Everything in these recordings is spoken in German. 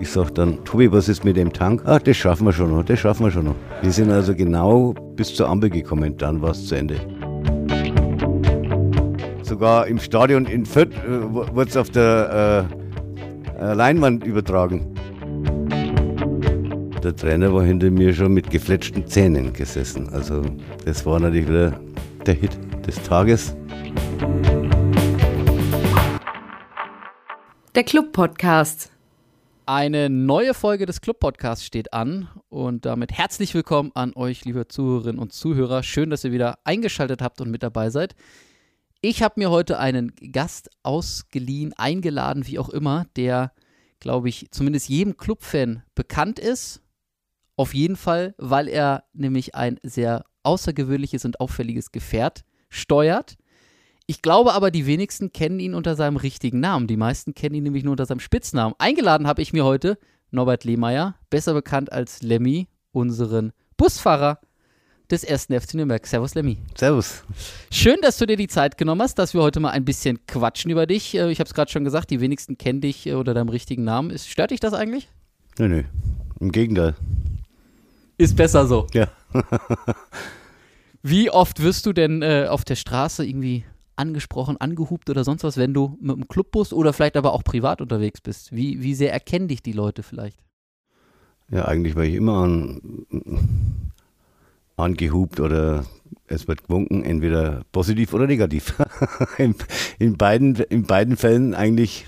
Ich sag dann, Tobi, was ist mit dem Tank? Ach, das schaffen wir schon noch, das schaffen wir schon noch. Wir sind also genau bis zur Ampel gekommen, dann war es zu Ende. Sogar im Stadion in Fürth äh, wurde es auf der äh, äh, Leinwand übertragen. Der Trainer war hinter mir schon mit gefletschten Zähnen gesessen. Also das war natürlich wieder der Hit des Tages. Der Club Podcast. Eine neue Folge des Club Podcasts steht an und damit herzlich willkommen an euch, liebe Zuhörerinnen und Zuhörer. Schön, dass ihr wieder eingeschaltet habt und mit dabei seid. Ich habe mir heute einen Gast ausgeliehen, eingeladen, wie auch immer, der, glaube ich, zumindest jedem Clubfan bekannt ist. Auf jeden Fall, weil er nämlich ein sehr außergewöhnliches und auffälliges Gefährt steuert. Ich glaube aber, die wenigsten kennen ihn unter seinem richtigen Namen. Die meisten kennen ihn nämlich nur unter seinem Spitznamen. Eingeladen habe ich mir heute Norbert Lehmeier, besser bekannt als Lemmy, unseren Busfahrer des ersten FC Nürnberg. Servus, Lemmy. Servus. Schön, dass du dir die Zeit genommen hast, dass wir heute mal ein bisschen quatschen über dich. Äh, ich habe es gerade schon gesagt, die wenigsten kennen dich äh, unter deinem richtigen Namen. Stört dich das eigentlich? Nö, nö. Im Gegenteil. Ist besser so. Ja. Wie oft wirst du denn äh, auf der Straße irgendwie angesprochen, angehupt oder sonst was, wenn du mit einem Clubbus oder vielleicht aber auch privat unterwegs bist? Wie, wie sehr erkennen dich die Leute vielleicht? Ja, eigentlich war ich immer an, angehupt oder es wird gewunken, entweder positiv oder negativ. in, in, beiden, in beiden Fällen eigentlich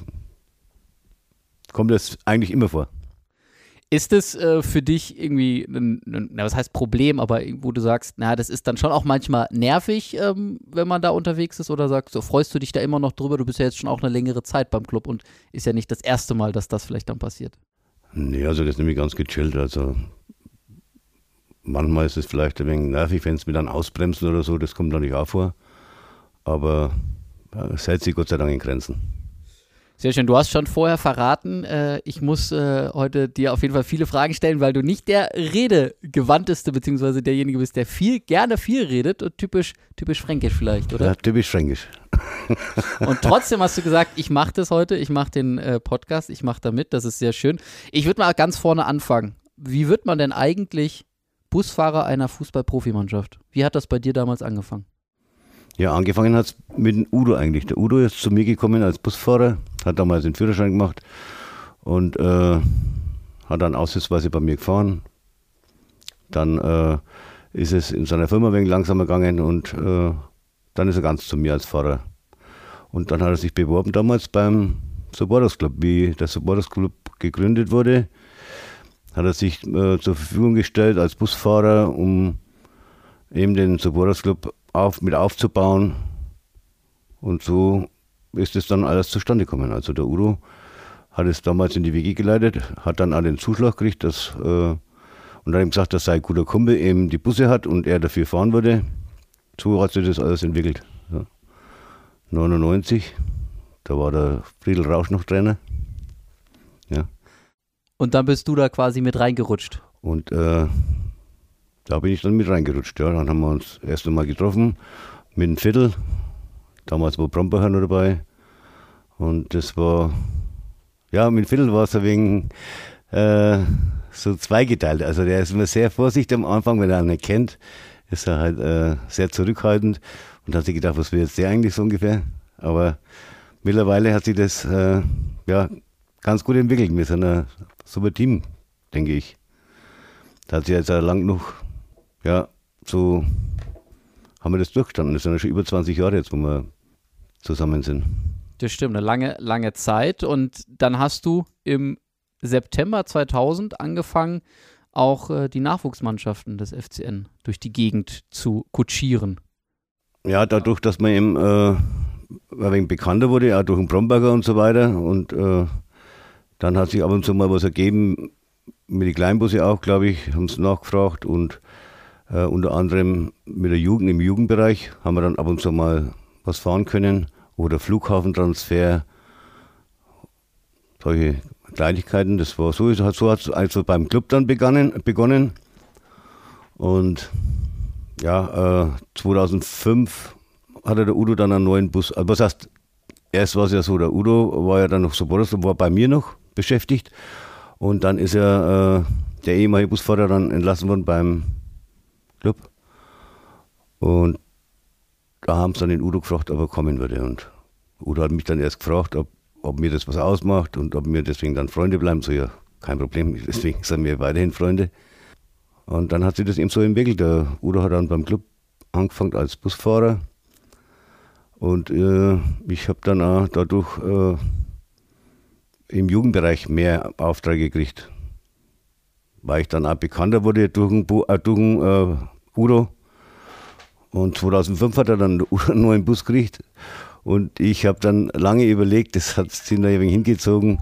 kommt das eigentlich immer vor. Ist es äh, für dich irgendwie, na, was heißt Problem, aber wo du sagst, na, das ist dann schon auch manchmal nervig, ähm, wenn man da unterwegs ist oder sagst, so freust du dich da immer noch drüber? Du bist ja jetzt schon auch eine längere Zeit beim Club und ist ja nicht das erste Mal, dass das vielleicht dann passiert. Nee, also das ist nämlich ganz gechillt. Also manchmal ist es vielleicht ein wenig nervig, wenn es mir dann ausbremsen oder so, das kommt natürlich auch vor. Aber es hält sich Gott sei Dank in Grenzen. Sehr schön. Du hast schon vorher verraten, äh, ich muss äh, heute dir auf jeden Fall viele Fragen stellen, weil du nicht der redegewandteste, beziehungsweise derjenige bist, der viel, gerne viel redet und typisch, typisch fränkisch vielleicht, oder? Ja, typisch fränkisch. und trotzdem hast du gesagt, ich mache das heute, ich mache den äh, Podcast, ich mache da mit, das ist sehr schön. Ich würde mal ganz vorne anfangen. Wie wird man denn eigentlich Busfahrer einer Fußballprofimannschaft? Wie hat das bei dir damals angefangen? Ja, angefangen hat es mit dem Udo eigentlich. Der Udo ist zu mir gekommen als Busfahrer, hat damals den Führerschein gemacht und äh, hat dann aussichtsweise bei mir gefahren. Dann äh, ist es in seiner Firma wenig langsamer gegangen und äh, dann ist er ganz zu mir als Fahrer. Und dann hat er sich beworben damals beim Supporters Club. Wie der Supporters Club gegründet wurde, hat er sich äh, zur Verfügung gestellt als Busfahrer, um eben den Supporters Club auf, mit aufzubauen. Und so ist es dann alles zustande gekommen. Also der Udo hat es damals in die WG geleitet, hat dann an den Zuschlag gekriegt, dass, äh, und dann ihm gesagt, dass sein guter Kumpel eben die Busse hat und er dafür fahren würde. So hat sich das alles entwickelt. Ja. 99, da war der Friedel Rausch noch Trainer. Ja. Und dann bist du da quasi mit reingerutscht. Und äh, da bin ich dann mit reingerutscht. Ja. Dann haben wir uns erst einmal getroffen mit dem Viertel. Damals war Brombacher noch dabei. Und das war, ja, mit Viertel war es ein wenig äh, so zweigeteilt. Also der ist immer sehr vorsichtig am Anfang, wenn er einen kennt, ist er halt äh, sehr zurückhaltend und hat sich gedacht, was will jetzt der eigentlich so ungefähr? Aber mittlerweile hat sich das äh, ja, ganz gut entwickelt. Wir sind ein super Team, denke ich. Da hat sich jetzt lang genug ja, so haben wir das durchgestanden. Das sind ja schon über 20 Jahre jetzt, wo wir zusammen sind. Das stimmt, eine lange, lange Zeit. Und dann hast du im September 2000 angefangen, auch äh, die Nachwuchsmannschaften des FCN durch die Gegend zu kutschieren. Ja, dadurch, dass man eben äh, ein wenig bekannter wurde, auch durch den Bromberger und so weiter. Und äh, dann hat sich ab und zu mal was ergeben, mit den Kleinbusse auch, glaube ich, haben sie nachgefragt und äh, unter anderem mit der Jugend im Jugendbereich haben wir dann ab und zu mal was fahren können oder Flughafentransfer, solche Kleinigkeiten. Das war so, so hat es also beim Club dann begonnen. begonnen. Und ja, äh, 2005 hatte der Udo dann einen neuen Bus. Also was heißt, erst war es ja so, der Udo war ja dann noch so, war bei mir noch beschäftigt. Und dann ist er, äh, der ehemalige Busfahrer, dann entlassen worden beim Club. Und da haben sie dann den Udo gefragt, ob er kommen würde. Und Udo hat mich dann erst gefragt, ob, ob mir das was ausmacht und ob wir deswegen dann Freunde bleiben. So, ja, kein Problem, deswegen sind wir weiterhin Freunde. Und dann hat sich das eben so entwickelt. Der Udo hat dann beim Club angefangen als Busfahrer. Und äh, ich habe dann auch dadurch äh, im Jugendbereich mehr Aufträge gekriegt. Weil ich dann auch bekannter wurde durch den, äh, durch äh, Udo. Und 2005 hat er dann einen neuen Bus gekriegt. Und ich habe dann lange überlegt, das hat sich da wenig hingezogen,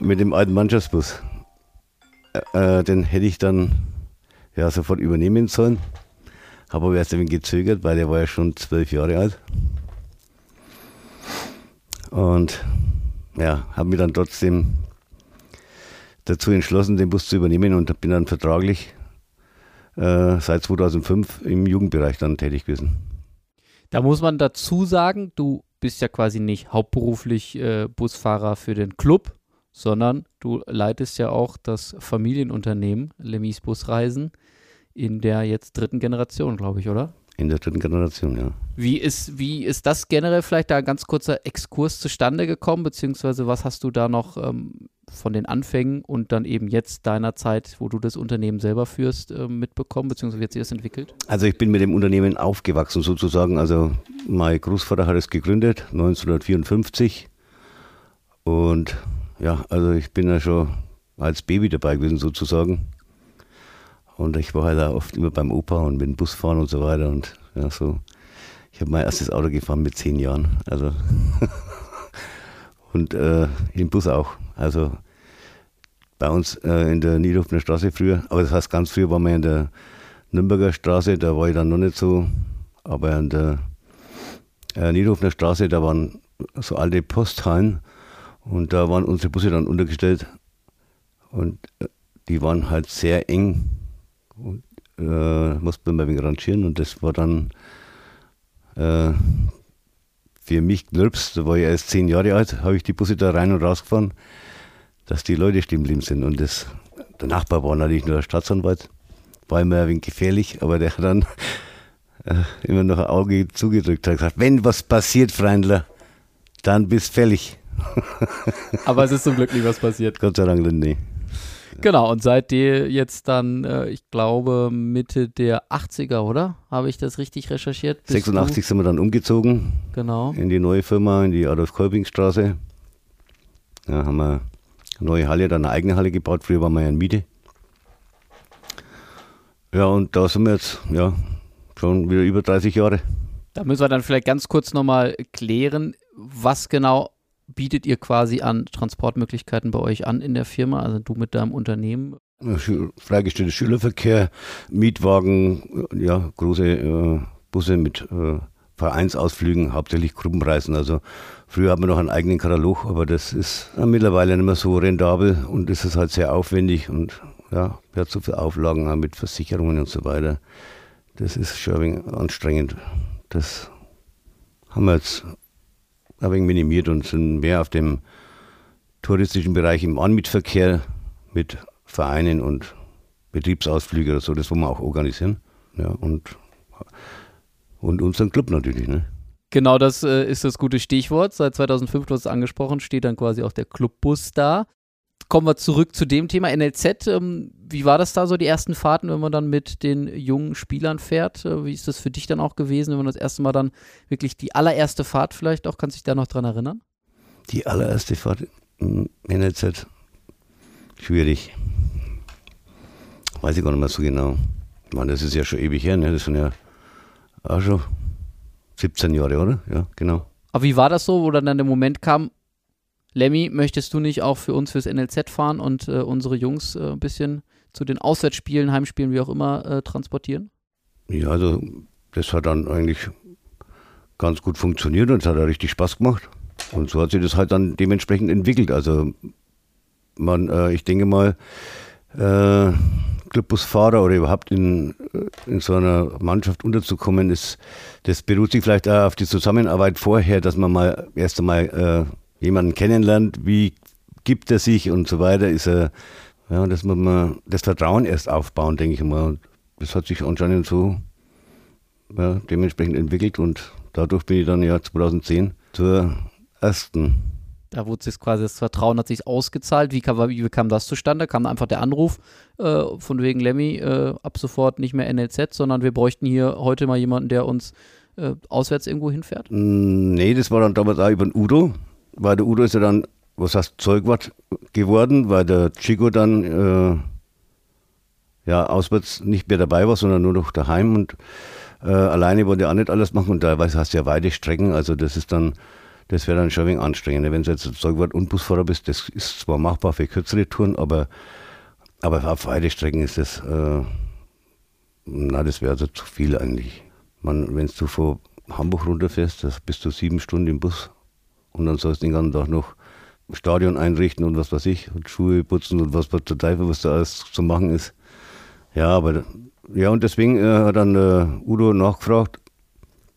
mit dem alten Mannschaftsbus. Äh, den hätte ich dann ja, sofort übernehmen sollen. Habe aber erst ein wenig gezögert, weil der war ja schon zwölf Jahre alt. Und ja, habe mich dann trotzdem dazu entschlossen, den Bus zu übernehmen und bin dann vertraglich äh, seit 2005 im Jugendbereich dann tätig gewesen. Da muss man dazu sagen, du bist ja quasi nicht hauptberuflich äh, Busfahrer für den Club, sondern du leitest ja auch das Familienunternehmen Lemis Busreisen in der jetzt dritten Generation, glaube ich, oder? In der dritten Generation, ja. Wie ist, wie ist das generell vielleicht da ein ganz kurzer Exkurs zustande gekommen, beziehungsweise was hast du da noch ähm, von den Anfängen und dann eben jetzt deiner Zeit, wo du das Unternehmen selber führst, äh, mitbekommen, beziehungsweise wie hat sich das entwickelt? Also ich bin mit dem Unternehmen aufgewachsen sozusagen. Also mein Großvater hat es gegründet, 1954. Und ja, also ich bin ja schon als Baby dabei gewesen sozusagen. Und ich war halt auch oft immer beim Opa und mit dem Bus fahren und so weiter. Und ja, so. Ich habe mein erstes Auto gefahren mit zehn Jahren. Also und äh, im Bus auch. Also bei uns äh, in der Niederhofener Straße früher, aber das heißt ganz früher waren wir in der Nürnberger Straße, da war ich dann noch nicht so, aber in der äh, Niederhofener Straße, da waren so alte Posthallen und da waren unsere Busse dann untergestellt und äh, die waren halt sehr eng und äh, musste man ein rangieren und das war dann äh, für mich knirps, da war ich erst zehn Jahre alt, habe ich die Busse da rein und rausgefahren, dass die Leute stehen geblieben sind. Und das, der Nachbar war natürlich nur der Staatsanwalt, war immer ein wenig gefährlich, aber der hat dann äh, immer noch ein Auge zugedrückt, hat gesagt, wenn was passiert, Freundler, dann bist fällig. aber es ist zum Glück nie was passiert. Gott sei Dank, nee. Genau, und seit dir jetzt dann, äh, ich glaube, Mitte der 80er, oder? Habe ich das richtig recherchiert? Bist 86 du? sind wir dann umgezogen. Genau. In die neue Firma, in die Adolf-Kolping-Straße. Da haben wir eine neue Halle, dann eine eigene Halle gebaut. Früher waren wir ja in Miete. Ja, und da sind wir jetzt, ja, schon wieder über 30 Jahre. Da müssen wir dann vielleicht ganz kurz nochmal klären, was genau bietet ihr quasi an Transportmöglichkeiten bei euch an in der Firma, also du mit deinem Unternehmen? Freigestellter Schülerverkehr, Mietwagen, ja, große äh, Busse mit äh, Vereinsausflügen, hauptsächlich Gruppenreisen. Also früher hat man noch einen eigenen Katalog, aber das ist äh, mittlerweile nicht mehr so rentabel und es ist halt sehr aufwendig und ja, hat so viele Auflagen mit Versicherungen und so weiter. Das ist schon anstrengend. Das haben wir jetzt ein wenig minimiert und sind mehr auf dem touristischen Bereich im Anmietverkehr mit Vereinen und Betriebsausflüge oder so, das wollen wir auch organisieren. Ja, und, und unseren Club natürlich. Ne? Genau, das äh, ist das gute Stichwort. Seit 2005, du hast es angesprochen, steht dann quasi auch der Clubbus da kommen wir zurück zu dem Thema NLZ. Ähm, wie war das da so, die ersten Fahrten, wenn man dann mit den jungen Spielern fährt? Äh, wie ist das für dich dann auch gewesen, wenn man das erste Mal dann wirklich die allererste Fahrt vielleicht auch, kannst du dich da noch dran erinnern? Die allererste Fahrt im NLZ? Schwierig. Weiß ich gar nicht mehr so genau. Ich meine, das ist ja schon ewig her, ne? Das sind ja auch schon 17 Jahre, oder? Ja, genau. Aber wie war das so, wo dann der Moment kam, Lemmy, möchtest du nicht auch für uns fürs NLZ fahren und äh, unsere Jungs äh, ein bisschen zu den Auswärtsspielen, Heimspielen, wie auch immer, äh, transportieren? Ja, also das hat dann eigentlich ganz gut funktioniert und es hat ja richtig Spaß gemacht. Und so hat sich das halt dann dementsprechend entwickelt. Also man, äh, ich denke mal, äh, Clubbusfahrer oder überhaupt in, äh, in so einer Mannschaft unterzukommen, ist, das beruht sich vielleicht auf die Zusammenarbeit vorher, dass man mal erst einmal äh, jemanden kennenlernt, wie gibt er sich und so weiter, ist er, ja, dass man mal das Vertrauen erst aufbauen, denke ich mal. Das hat sich anscheinend so ja, dementsprechend entwickelt und dadurch bin ich dann ja 2010 zur ersten da wurde sich quasi das Vertrauen hat sich ausgezahlt. Wie kam, wie kam das zustande? Kam einfach der Anruf äh, von wegen Lemmy, äh, ab sofort nicht mehr NLZ, sondern wir bräuchten hier heute mal jemanden, der uns äh, auswärts irgendwo hinfährt? Mm, nee, das war dann damals auch über den Udo, weil der Udo ist ja dann, was heißt Zeugwart geworden, weil der Chico dann äh, ja auswärts nicht mehr dabei war, sondern nur noch daheim und äh, alleine wollte er auch nicht alles machen und teilweise hast du ja weite Strecken, also das ist dann das wäre dann schon ein wenig anstrengend. Wenn du jetzt Zeugwart und Busfahrer bist, das ist zwar machbar für kürzere Touren, aber, aber auf weite Strecken ist das, äh, na, das wäre also zu viel eigentlich. Wenn du von Hamburg runterfährst, das bist du sieben Stunden im Bus und dann sollst du den ganzen Tag noch Stadion einrichten und was weiß ich, und Schuhe putzen und was, was der Teufel, was da alles zu machen ist. Ja, aber ja, und deswegen äh, hat dann äh, Udo nachgefragt,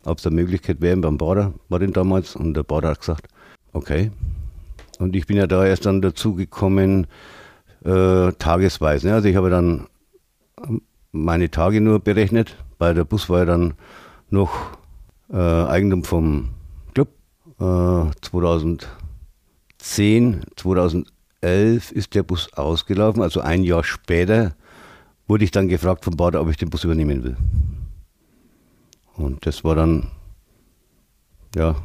ob es eine Möglichkeit wäre beim Bader, war den damals, und der Bader hat gesagt, okay. Und ich bin ja da erst dann dazu gekommen, äh, tagesweise. Ne? Also ich habe dann meine Tage nur berechnet, weil der Bus war ja dann noch äh, Eigentum vom 2010, 2011 ist der Bus ausgelaufen, also ein Jahr später wurde ich dann gefragt vom Bader, ob ich den Bus übernehmen will. Und das war dann, ja,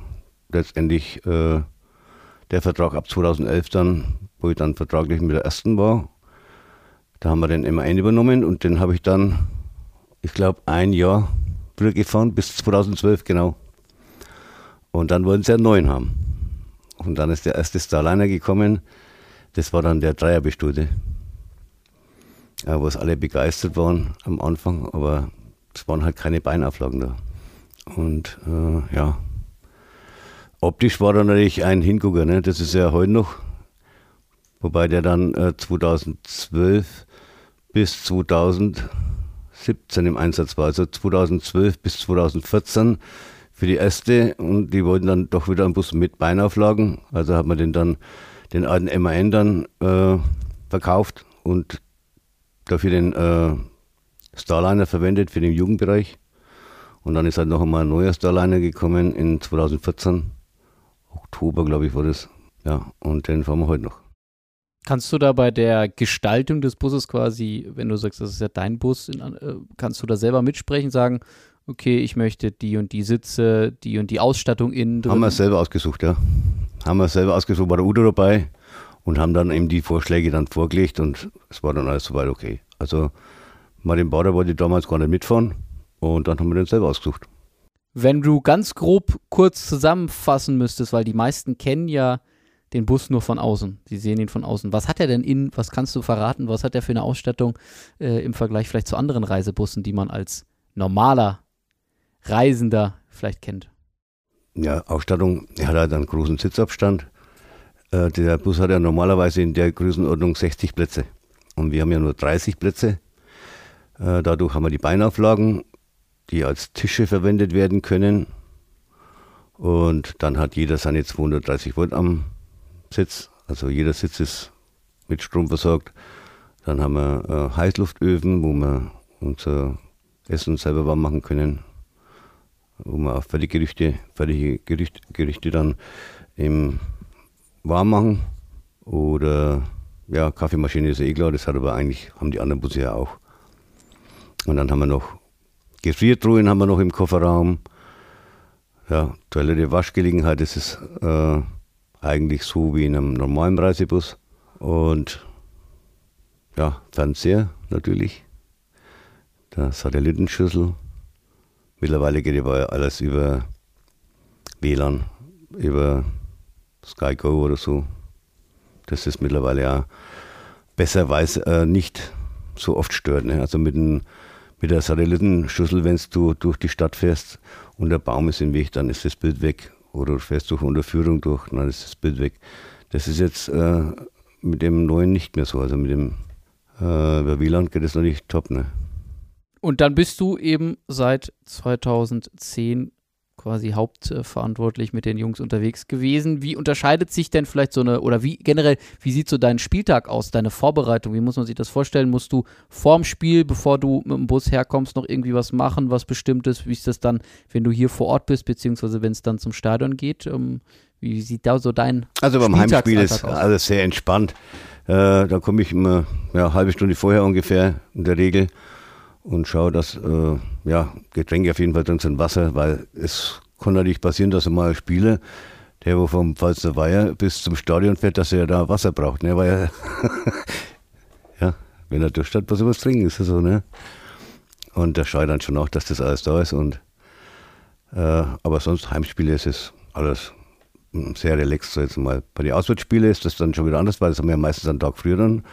letztendlich äh, der Vertrag ab 2011 dann, wo ich dann vertraglich mit der ersten war. Da haben wir den MAN übernommen und den habe ich dann, ich glaube, ein Jahr gefahren, bis 2012 genau. Und dann wollten sie einen neuen haben. Und dann ist der erste Starliner gekommen. Das war dann der Dreierbestude. Ja, wo es alle begeistert waren am Anfang, aber es waren halt keine Beinauflagen da. Und äh, ja, optisch war da natürlich ein Hingucker, ne? das ist ja heute noch. Wobei der dann äh, 2012 bis 2017 im Einsatz war. Also 2012 bis 2014 für die erste und die wollten dann doch wieder einen Bus mit Beinauflagen. Also hat man den dann, den alten MAN dann äh, verkauft und dafür den äh, Starliner verwendet für den Jugendbereich. Und dann ist halt noch einmal ein neuer Starliner gekommen in 2014. Oktober, glaube ich, war das. Ja, und den fahren wir heute noch. Kannst du da bei der Gestaltung des Busses quasi, wenn du sagst, das ist ja dein Bus, äh, kannst du da selber mitsprechen, sagen, okay, ich möchte die und die Sitze, die und die Ausstattung innen drin? Haben wir selber ausgesucht, ja. Haben wir selber ausgesucht, war der Udo dabei und haben dann eben die Vorschläge dann vorgelegt und es war dann alles soweit okay. Also Martin Bauder wollte damals gar nicht mitfahren und dann haben wir den selber ausgesucht. Wenn du ganz grob kurz zusammenfassen müsstest, weil die meisten kennen ja den Bus nur von außen. Sie sehen ihn von außen. Was hat er denn innen? Was kannst du verraten? Was hat er für eine Ausstattung äh, im Vergleich vielleicht zu anderen Reisebussen, die man als normaler Reisender vielleicht kennt? Ja, Ausstattung, hat halt einen großen Sitzabstand. Äh, der Bus hat ja normalerweise in der Größenordnung 60 Plätze. Und wir haben ja nur 30 Plätze. Äh, dadurch haben wir die Beinauflagen, die als Tische verwendet werden können. Und dann hat jeder seine 230 Volt am Sitz. Also jeder Sitz ist mit Strom versorgt. Dann haben wir äh, Heißluftöfen, wo wir unser Essen selber warm machen können. Wo wir auch fertige Gerichte, Gerichte dann im warm machen. Oder ja, Kaffeemaschine ist eh klar, das hat aber eigentlich, haben die anderen Busse ja auch. Und dann haben wir noch Gefriertruhen haben wir noch im Kofferraum. Ja, Toilette, Waschgelegenheit, das ist äh, eigentlich so wie in einem normalen Reisebus. Und ja, Fernseher natürlich. Der Satellitenschüssel. Mittlerweile geht aber alles über WLAN, über SkyGo oder so. Das ist mittlerweile ja besser, weil es äh, nicht so oft stört. Ne? Also mit, ein, mit der Satellitenschüssel, wenn du durch die Stadt fährst und der Baum ist im Weg, dann ist das Bild weg. Oder du fährst durch Unterführung durch, dann ist das Bild weg. Das ist jetzt äh, mit dem neuen nicht mehr so. Also mit dem äh, über WLAN geht es natürlich top. Ne? Und dann bist du eben seit 2010 quasi hauptverantwortlich mit den Jungs unterwegs gewesen. Wie unterscheidet sich denn vielleicht so eine, oder wie generell, wie sieht so dein Spieltag aus, deine Vorbereitung? Wie muss man sich das vorstellen? Musst du vorm Spiel, bevor du mit dem Bus herkommst, noch irgendwie was machen, was Bestimmtes? Wie ist das dann, wenn du hier vor Ort bist, beziehungsweise wenn es dann zum Stadion geht? Ähm, wie sieht da so dein Also beim Heimspiel ist aus? alles sehr entspannt. Äh, da komme ich immer ja, eine halbe Stunde vorher ungefähr in der Regel und schaue, dass äh, ja, Getränke auf jeden Fall drin sind, Wasser, weil es kann natürlich passieren, dass er mal Spieler, der wo vom Pfalzer Weiher bis zum Stadion fährt, dass er da Wasser braucht, ne? Weil ja, wenn er Durst hat, muss er was trinken, ist das so, ne? Und der schaut dann schon auch, dass das alles da ist und äh, aber sonst Heimspiele ist es alles sehr relaxed, so jetzt mal. Bei den Auswärtsspielen ist das dann schon wieder anders, weil das haben wir ja meistens einen Tag früher dann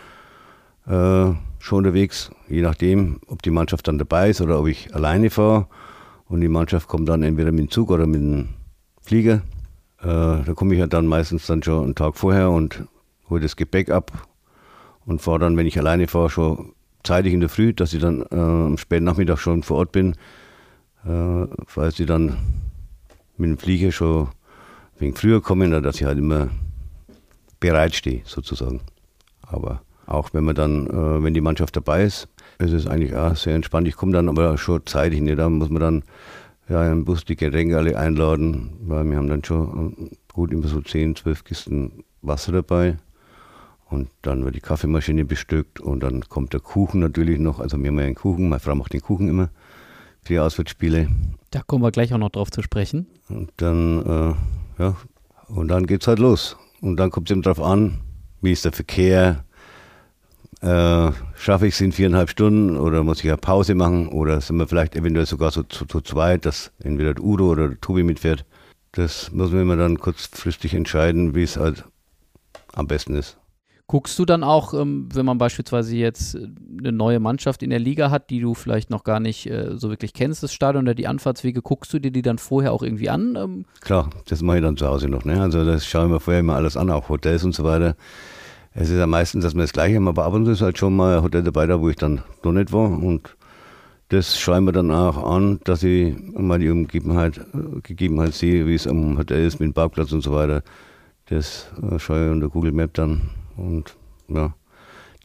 äh, schon unterwegs, je nachdem, ob die Mannschaft dann dabei ist oder ob ich alleine fahre. Und die Mannschaft kommt dann entweder mit dem Zug oder mit dem Flieger. Äh, da komme ich ja dann meistens dann schon einen Tag vorher und hole das Gepäck ab und fahre dann, wenn ich alleine fahre, schon zeitig in der Früh, dass ich dann äh, am späten Nachmittag schon vor Ort bin, äh, falls ich dann mit dem Flieger schon wegen früher kommen, dass ich halt immer bereitstehe, sozusagen. Aber auch wenn man dann, äh, wenn die Mannschaft dabei ist, ist es eigentlich auch sehr entspannt. Ich komme dann aber schon zeitig, ne? da muss man dann ja, im Bus die Getränke alle einladen, weil wir haben dann schon äh, gut immer so 10, 12 Kisten Wasser dabei. Und dann wird die Kaffeemaschine bestückt und dann kommt der Kuchen natürlich noch. Also wir haben ja einen Kuchen, meine Frau macht den Kuchen immer für die Auswärtsspiele. Da kommen wir gleich auch noch drauf zu sprechen. Und dann, äh, ja, und dann geht's halt los. Und dann kommt es eben drauf an, wie ist der Verkehr, äh, schaffe ich es in viereinhalb Stunden oder muss ich eine Pause machen oder sind wir vielleicht eventuell sogar so zu, zu zweit, dass entweder der Udo oder der Tobi mitfährt. Das muss man immer dann kurzfristig entscheiden, wie es halt am besten ist. Guckst du dann auch, ähm, wenn man beispielsweise jetzt äh, eine neue Mannschaft in der Liga hat, die du vielleicht noch gar nicht äh, so wirklich kennst, das Stadion oder die Anfahrtswege, guckst du dir die dann vorher auch irgendwie an? Ähm? Klar, das mache ich dann zu Hause noch. Ne? Also das schaue ich mir vorher immer alles an, auch Hotels und so weiter. Es ist ja meistens, dass wir das Gleiche haben, aber ab und zu ist halt schon mal ein Hotel dabei, da wo ich dann noch nicht war. Und das schauen wir dann auch an, dass ich mal die Umgebenheit, Gegebenheit sehe, wie es am Hotel ist mit dem Parkplatz und so weiter. Das äh, schaue ich unter Google Map dann. Und ja,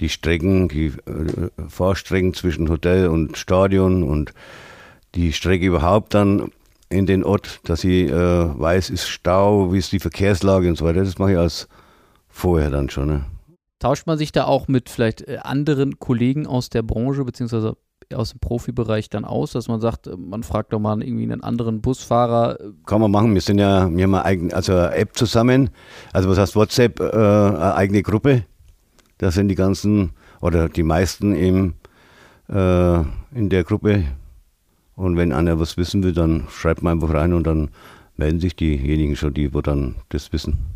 die Strecken, die äh, Fahrstrecken zwischen Hotel und Stadion und die Strecke überhaupt dann in den Ort, dass ich äh, weiß, ist Stau, wie ist die Verkehrslage und so weiter. Das mache ich als vorher dann schon. Ne? Tauscht man sich da auch mit vielleicht äh, anderen Kollegen aus der Branche beziehungsweise aus dem Profibereich dann aus, dass man sagt, äh, man fragt doch mal irgendwie einen anderen Busfahrer. Kann man machen. Wir sind ja, wir haben eine eigene, also eine App zusammen. Also was heißt WhatsApp, äh, eine eigene Gruppe. Da sind die ganzen oder die meisten eben äh, in der Gruppe. Und wenn einer was wissen will, dann schreibt man einfach rein und dann melden sich diejenigen schon, die wo dann das wissen.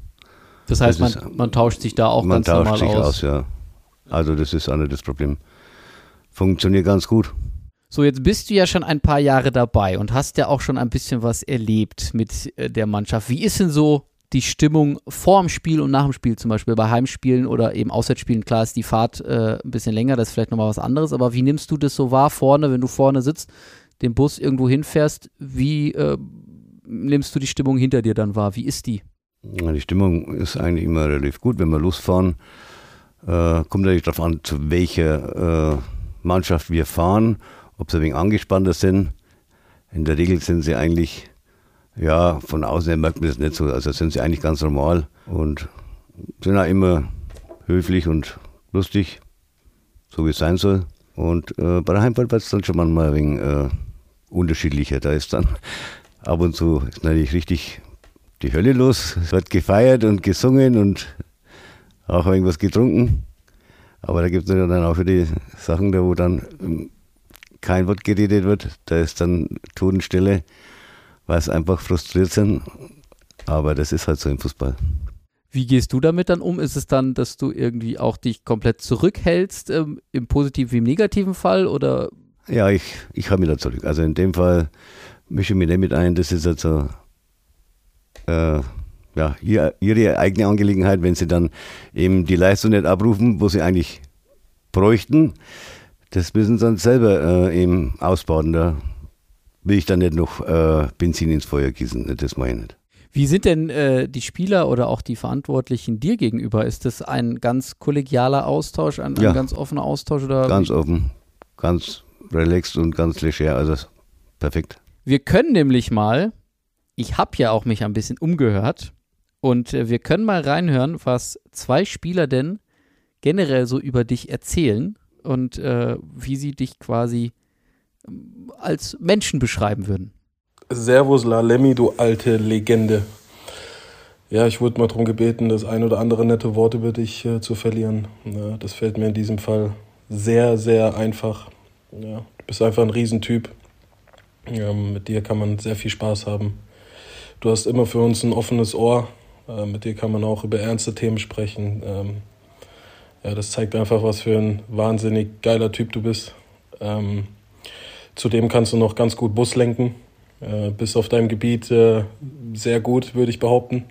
Das heißt, das man, man, tauscht sich da auch man ganz normal sich aus. aus. ja. Also das ist auch nicht das Problem. Funktioniert ganz gut. So, jetzt bist du ja schon ein paar Jahre dabei und hast ja auch schon ein bisschen was erlebt mit äh, der Mannschaft. Wie ist denn so die Stimmung vor dem Spiel und nach dem Spiel zum Beispiel bei Heimspielen oder eben Auswärtsspielen? Klar ist die Fahrt äh, ein bisschen länger, das ist vielleicht nochmal was anderes, aber wie nimmst du das so wahr vorne, wenn du vorne sitzt, den Bus irgendwo hinfährst? Wie äh, nimmst du die Stimmung hinter dir dann wahr? Wie ist die? Die Stimmung ist eigentlich immer relativ gut, wenn wir losfahren. Äh, kommt natürlich darauf an, zu welcher äh, Mannschaft wir fahren, ob sie ein wenig angespannter sind. In der Regel sind sie eigentlich, ja, von außen merkt man das nicht so, also sind sie eigentlich ganz normal und sind auch immer höflich und lustig, so wie es sein soll. Und äh, bei der Heimfahrt wird es dann schon manchmal ein wenig äh, unterschiedlicher. Da ist dann ab und zu ist natürlich richtig die Hölle los. Es wird gefeiert und gesungen und auch irgendwas getrunken. Aber da gibt es dann auch für die Sachen, da wo dann kein Wort geredet wird. Da ist dann Totenstille, weil es einfach frustriert sind. Aber das ist halt so im Fußball. Wie gehst du damit dann um? Ist es dann, dass du irgendwie auch dich komplett zurückhältst, ähm, im positiven wie im negativen Fall? Oder? Ja, ich, ich halte mich da zurück. Also in dem Fall mische ich mich nicht mit ein. Das ist also äh, ja, ihr, ihre eigene Angelegenheit, wenn sie dann eben die Leistung nicht abrufen, wo sie eigentlich bräuchten. Das müssen sie dann selber äh, eben ausbauen. Da will ich da nicht noch äh, Benzin ins Feuer gießen. Das meine ich nicht. Wie sind denn äh, die Spieler oder auch die Verantwortlichen dir gegenüber? Ist das ein ganz kollegialer Austausch, ein, Ja. ein ganz offener Austausch? Oder Ganz offen, ganz relaxed und ganz leger. Also perfekt. Wir können nämlich mal, ich habe ja auch mich ein bisschen umgehört und äh, wir können mal reinhören, was zwei Spieler denn generell so über dich erzählen und äh, wie sie dich quasi ähm, als Menschen beschreiben würden. Servus La Lemmy, du alte Legende. Ja, ich wurde mal darum gebeten, das ein oder andere nette Wort über dich äh, zu verlieren. Ja, das fällt mir in diesem Fall sehr, sehr einfach. Ja, du bist einfach ein Riesentyp. Ja, mit dir kann man sehr viel Spaß haben. Du hast immer für uns ein offenes Ohr. Äh, mit dir kann man auch über ernste Themen sprechen. Ähm, ja, das zeigt einfach, was für ein wahnsinnig geiler Typ du bist. Ähm, zudem kannst du noch ganz gut Bus lenken. Äh, bist auf deinem Gebiet äh, sehr gut, würde ich behaupten.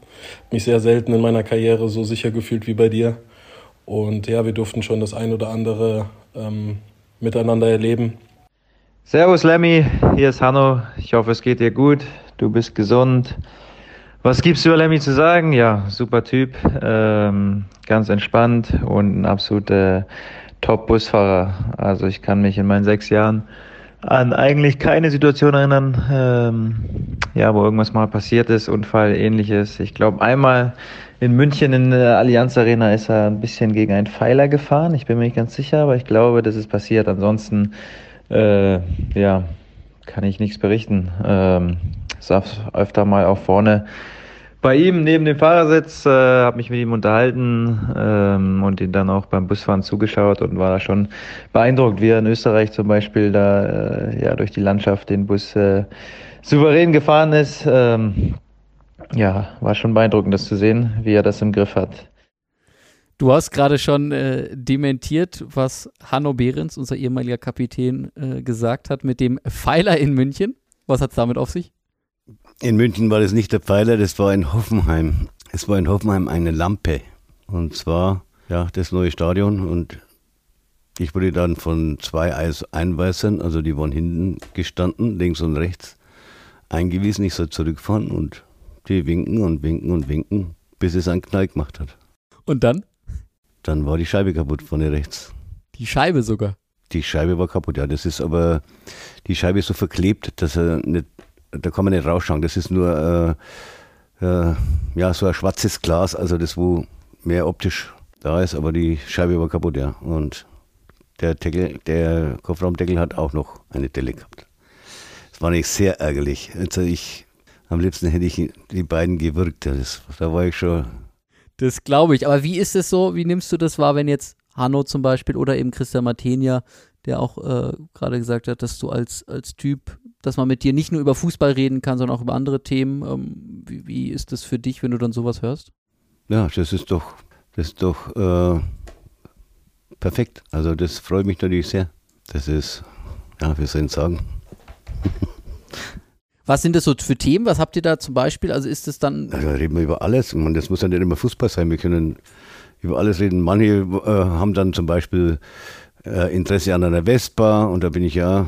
Mich sehr selten in meiner Karriere so sicher gefühlt wie bei dir. Und ja, wir durften schon das ein oder andere ähm, miteinander erleben. Servus Lemmy, hier ist Hanno. Ich hoffe, es geht dir gut. Du bist gesund. Was gibt's über Lemmy zu sagen? Ja, super Typ, ähm, ganz entspannt und ein absoluter Top-Busfahrer. Also ich kann mich in meinen sechs Jahren an eigentlich keine Situation erinnern, ähm, ja, wo irgendwas mal passiert ist, Unfall, ähnliches. Ich glaube, einmal in München in der Allianz Arena ist er ein bisschen gegen einen Pfeiler gefahren. Ich bin mir nicht ganz sicher, aber ich glaube, das ist passiert. Ansonsten, äh, ja, kann ich nichts berichten. Ähm, saß öfter mal auch vorne bei ihm neben dem Fahrersitz, äh, habe mich mit ihm unterhalten ähm, und ihn dann auch beim Busfahren zugeschaut und war da schon beeindruckt, wie er in Österreich zum Beispiel da äh, ja durch die Landschaft den Bus äh, souverän gefahren ist. Ähm, ja, war schon beeindruckend, das zu sehen, wie er das im Griff hat. Du hast gerade schon äh, dementiert, was Hanno Behrens, unser ehemaliger Kapitän, äh, gesagt hat mit dem Pfeiler in München. Was hat es damit auf sich? In München war das nicht der Pfeiler, das war in Hoffenheim. Es war in Hoffenheim eine Lampe. Und zwar, ja, das neue Stadion. Und ich wurde dann von zwei Eis Einweisern, also die waren hinten gestanden, links und rechts, eingewiesen. Ich soll zurückfahren und die winken und winken und winken, bis es einen Knall gemacht hat. Und dann Dann war die Scheibe kaputt vorne rechts. die Scheibe sogar. Die Scheibe war kaputt, ja. Das ist aber, die Scheibe ist so verklebt, dass er nicht, da kann man nicht rausschauen. Das ist nur, äh, äh, ja, so ein schwarzes Glas, also das, wo mehr optisch da ist, aber die Scheibe war kaputt, ja. Und der Deckel, der Kofferraumdeckel hat auch noch eine Delle gehabt. Das war nicht sehr ärgerlich. Also ich, am liebsten hätte ich die beiden gewürgt. Ja, Das, da war ich schon, Das glaube ich. Aber wie ist es so? Wie nimmst du das wahr, wenn jetzt Hanno zum Beispiel oder eben Christian Martenia, der auch äh, gerade gesagt hat, dass du als, als Typ, dass man mit dir nicht nur über Fußball reden kann, sondern auch über andere Themen. Ähm, wie, wie ist das für dich, wenn du dann sowas hörst? Ja, das ist doch, das ist doch äh, perfekt. Also das freut mich natürlich sehr. Das ist, ja, wie soll ich sagen? Was sind das so für Themen? Was habt ihr da zum Beispiel? Also ist es dann, Also da reden wir über alles. Man, das muss ja nicht immer Fußball sein. Wir können über alles reden. Manche äh, haben dann zum Beispiel äh, Interesse an einer Vespa und da bin ich ja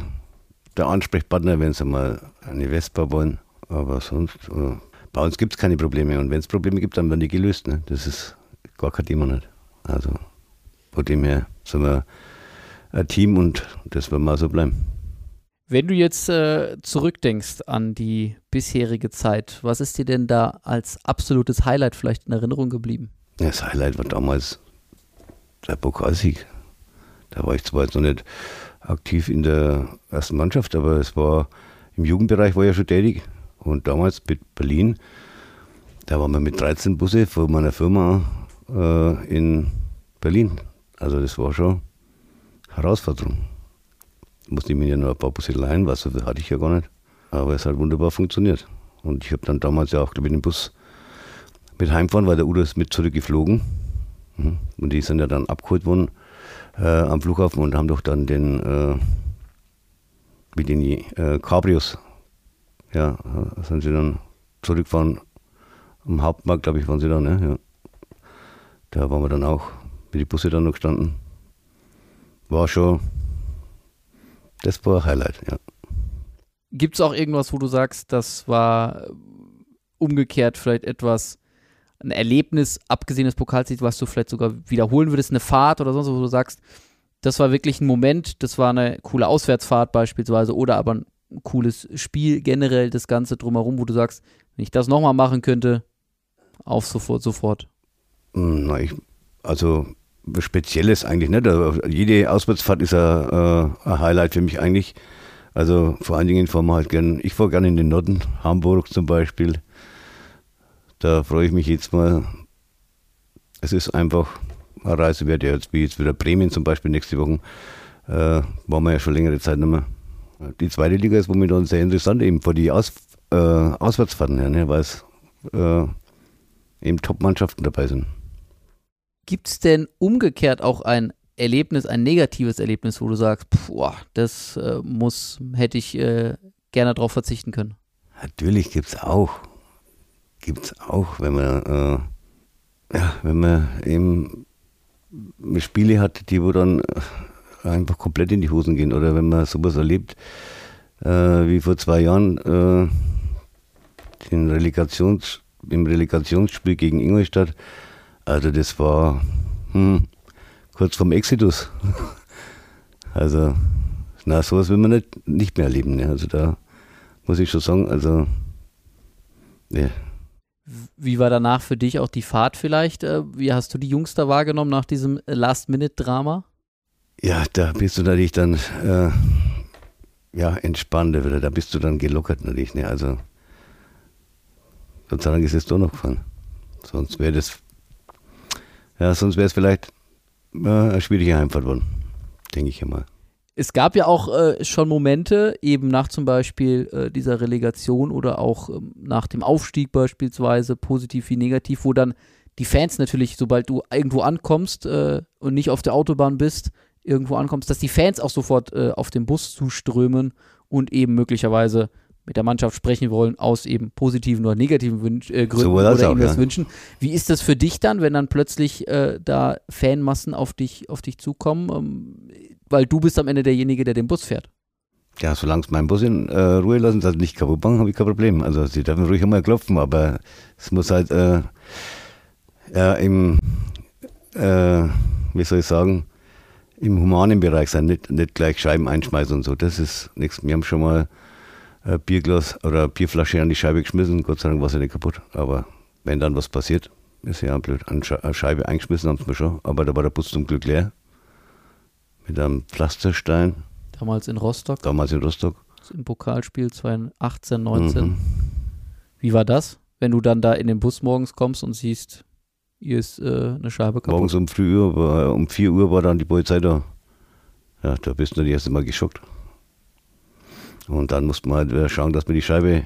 der Ansprechpartner, wenn sie mal eine Vespa wollen. Aber sonst, äh, bei uns gibt es keine Probleme. Und wenn es Probleme gibt, dann werden die gelöst. Ne? Das ist gar kein Thema nicht. Also von dem her sind wir ein Team und das wird mal so bleiben. wenn du jetzt äh, zurückdenkst an die bisherige Zeit, was ist dir denn da als absolutes Highlight vielleicht in Erinnerung geblieben? Das Highlight war damals der Pokalsieg. Da war ich zwar jetzt noch nicht aktiv in der ersten Mannschaft, aber es war im Jugendbereich war ich ja schon tätig. Und damals mit Berlin, da waren wir mit 13 Busse von meiner Firma äh, in Berlin. Also das war schon Herausforderung. Musste ich mir ja nur ein paar Busse leihen, was so viel hatte ich ja gar nicht. Aber es hat wunderbar funktioniert. Und ich habe dann damals ja auch, glaube ich, den Bus mit heimfahren, weil der Udo ist mit zurückgeflogen. Mhm. Und die sind ja dann abgeholt worden äh, am Flughafen und haben doch dann den äh, mit den äh, Cabrios, ja, äh, sind sie dann zurückgefahren. Am Hauptmarkt, glaube ich, waren sie dann, ne? ja. Da waren wir dann auch mit den Busse dann noch gestanden. War schon, das war ein Highlight, ja. Gibt es auch irgendwas, wo du sagst, das war umgekehrt vielleicht etwas, ein Erlebnis, abgesehen des Pokalsiegs, was du vielleicht sogar wiederholen würdest, eine Fahrt oder sonst, wo du sagst, das war wirklich ein Moment, das war eine coole Auswärtsfahrt beispielsweise oder aber ein cooles Spiel generell, das Ganze drumherum, wo du sagst, wenn ich das nochmal machen könnte, auf sofort, sofort. Hm, na, ich, also Spezielles eigentlich nicht. Also, jede Auswärtsfahrt ist ein, äh, ein Highlight für mich eigentlich. Also vor allen Dingen fahren wir halt gern, ich fahre gerne in den Norden, Hamburg zum Beispiel. Da freue ich mich jetzt mal. Es ist einfach eine Reise wert, jetzt wie jetzt wieder Bremen zum Beispiel nächste Woche. Äh, waren wir ja schon längere Zeit nicht mehr. Die zweite Liga ist momentan sehr interessant, eben vor die Aus, äh, Auswärtsfahrten her, ne, weil es äh, eben Top-Mannschaften dabei sind. Gibt es denn umgekehrt auch ein Erlebnis, ein negatives Erlebnis, wo du sagst, boah, das äh, muss, hätte ich äh, gerne darauf verzichten können? Natürlich gibt es auch. Gibt es auch, wenn man, äh, ja, wenn man eben Spiele hat, die wo dann einfach komplett in die Hosen gehen oder wenn man sowas erlebt, äh, wie vor zwei Jahren äh, den Relegations, im Relegationsspiel gegen Ingolstadt, also das war hm, kurz vorm Exitus. also, na, sowas will man nicht, nicht mehr erleben. Ne? Also da muss ich schon sagen, also, ne. Wie war danach für dich auch die Fahrt vielleicht? Äh, wie hast du die Jungs da wahrgenommen nach diesem Last-Minute-Drama? Ja, da bist du natürlich dann äh, ja, entspannt, oder da bist du dann gelockert natürlich. Ne? Also, Dank ist es doch noch gefahren. Sonst wäre das ja, sonst wäre es vielleicht äh, eine schwierige Heimfahrt worden, denke ich einmal. Es gab ja auch äh, schon Momente, eben nach zum Beispiel äh, dieser Relegation oder auch ähm, nach dem Aufstieg beispielsweise, positiv wie negativ, wo dann die Fans natürlich, sobald du irgendwo ankommst äh, und nicht auf der Autobahn bist, irgendwo ankommst, dass die Fans auch sofort äh, auf den Bus zuströmen und eben möglicherweise mit der Mannschaft sprechen wollen, aus eben positiven oder negativen Wünsch, äh, Gründen so oder auch, das ja. wünschen. Wie ist das für dich dann, wenn dann plötzlich äh, da Fanmassen auf dich, auf dich zukommen? Ähm, weil du bist am Ende derjenige, der den Bus fährt. Ja, solange es meinen Bus in äh, Ruhe lassen, dass nicht kaputt machen, habe ich kein Problem. Also sie dürfen ruhig einmal klopfen, aber es muss halt äh, ja, im, äh, wie soll ich sagen, im humanen Bereich sein, nicht, nicht gleich Scheiben einschmeißen und so. Das ist nichts. Wir haben schon mal ein Bierglas oder eine Bierflasche an die Scheibe geschmissen. Gott sei Dank war sie nicht kaputt. Aber wenn dann was passiert, ist ja blöd. Eine Scheibe eingeschmissen haben sie mir schon. Aber da war der Bus zum Glück leer. Mit einem Pflasterstein. Damals in Rostock. Damals in Rostock. Im Pokalspiel 2018, 19. Mhm. Wie war das, wenn du dann da in den Bus morgens kommst und siehst, hier ist äh, eine Scheibe kaputt? Morgens um, früh war, um 4 Uhr war dann die Polizei da. Ja, da bist du das erste Mal geschockt. Und dann musste man halt schauen, dass wir die Scheibe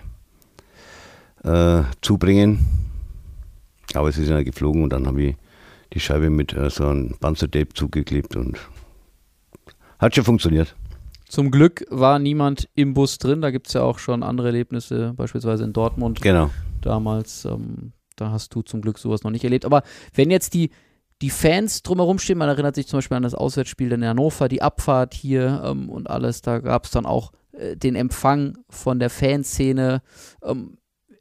äh, zubringen. Aber es ist ja geflogen und dann habe ich die Scheibe mit äh, so einem Panzertape zugeklebt und hat schon funktioniert. Zum Glück war niemand im Bus drin. Da gibt es ja auch schon andere Erlebnisse, beispielsweise in Dortmund. Genau. Damals, ähm, da hast du zum Glück sowas noch nicht erlebt. Aber wenn jetzt die, die Fans drumherum stehen, man erinnert sich zum Beispiel an das Auswärtsspiel in Hannover, die Abfahrt hier ähm, und alles, da gab es dann auch äh, den Empfang von der Fanszene. Ähm,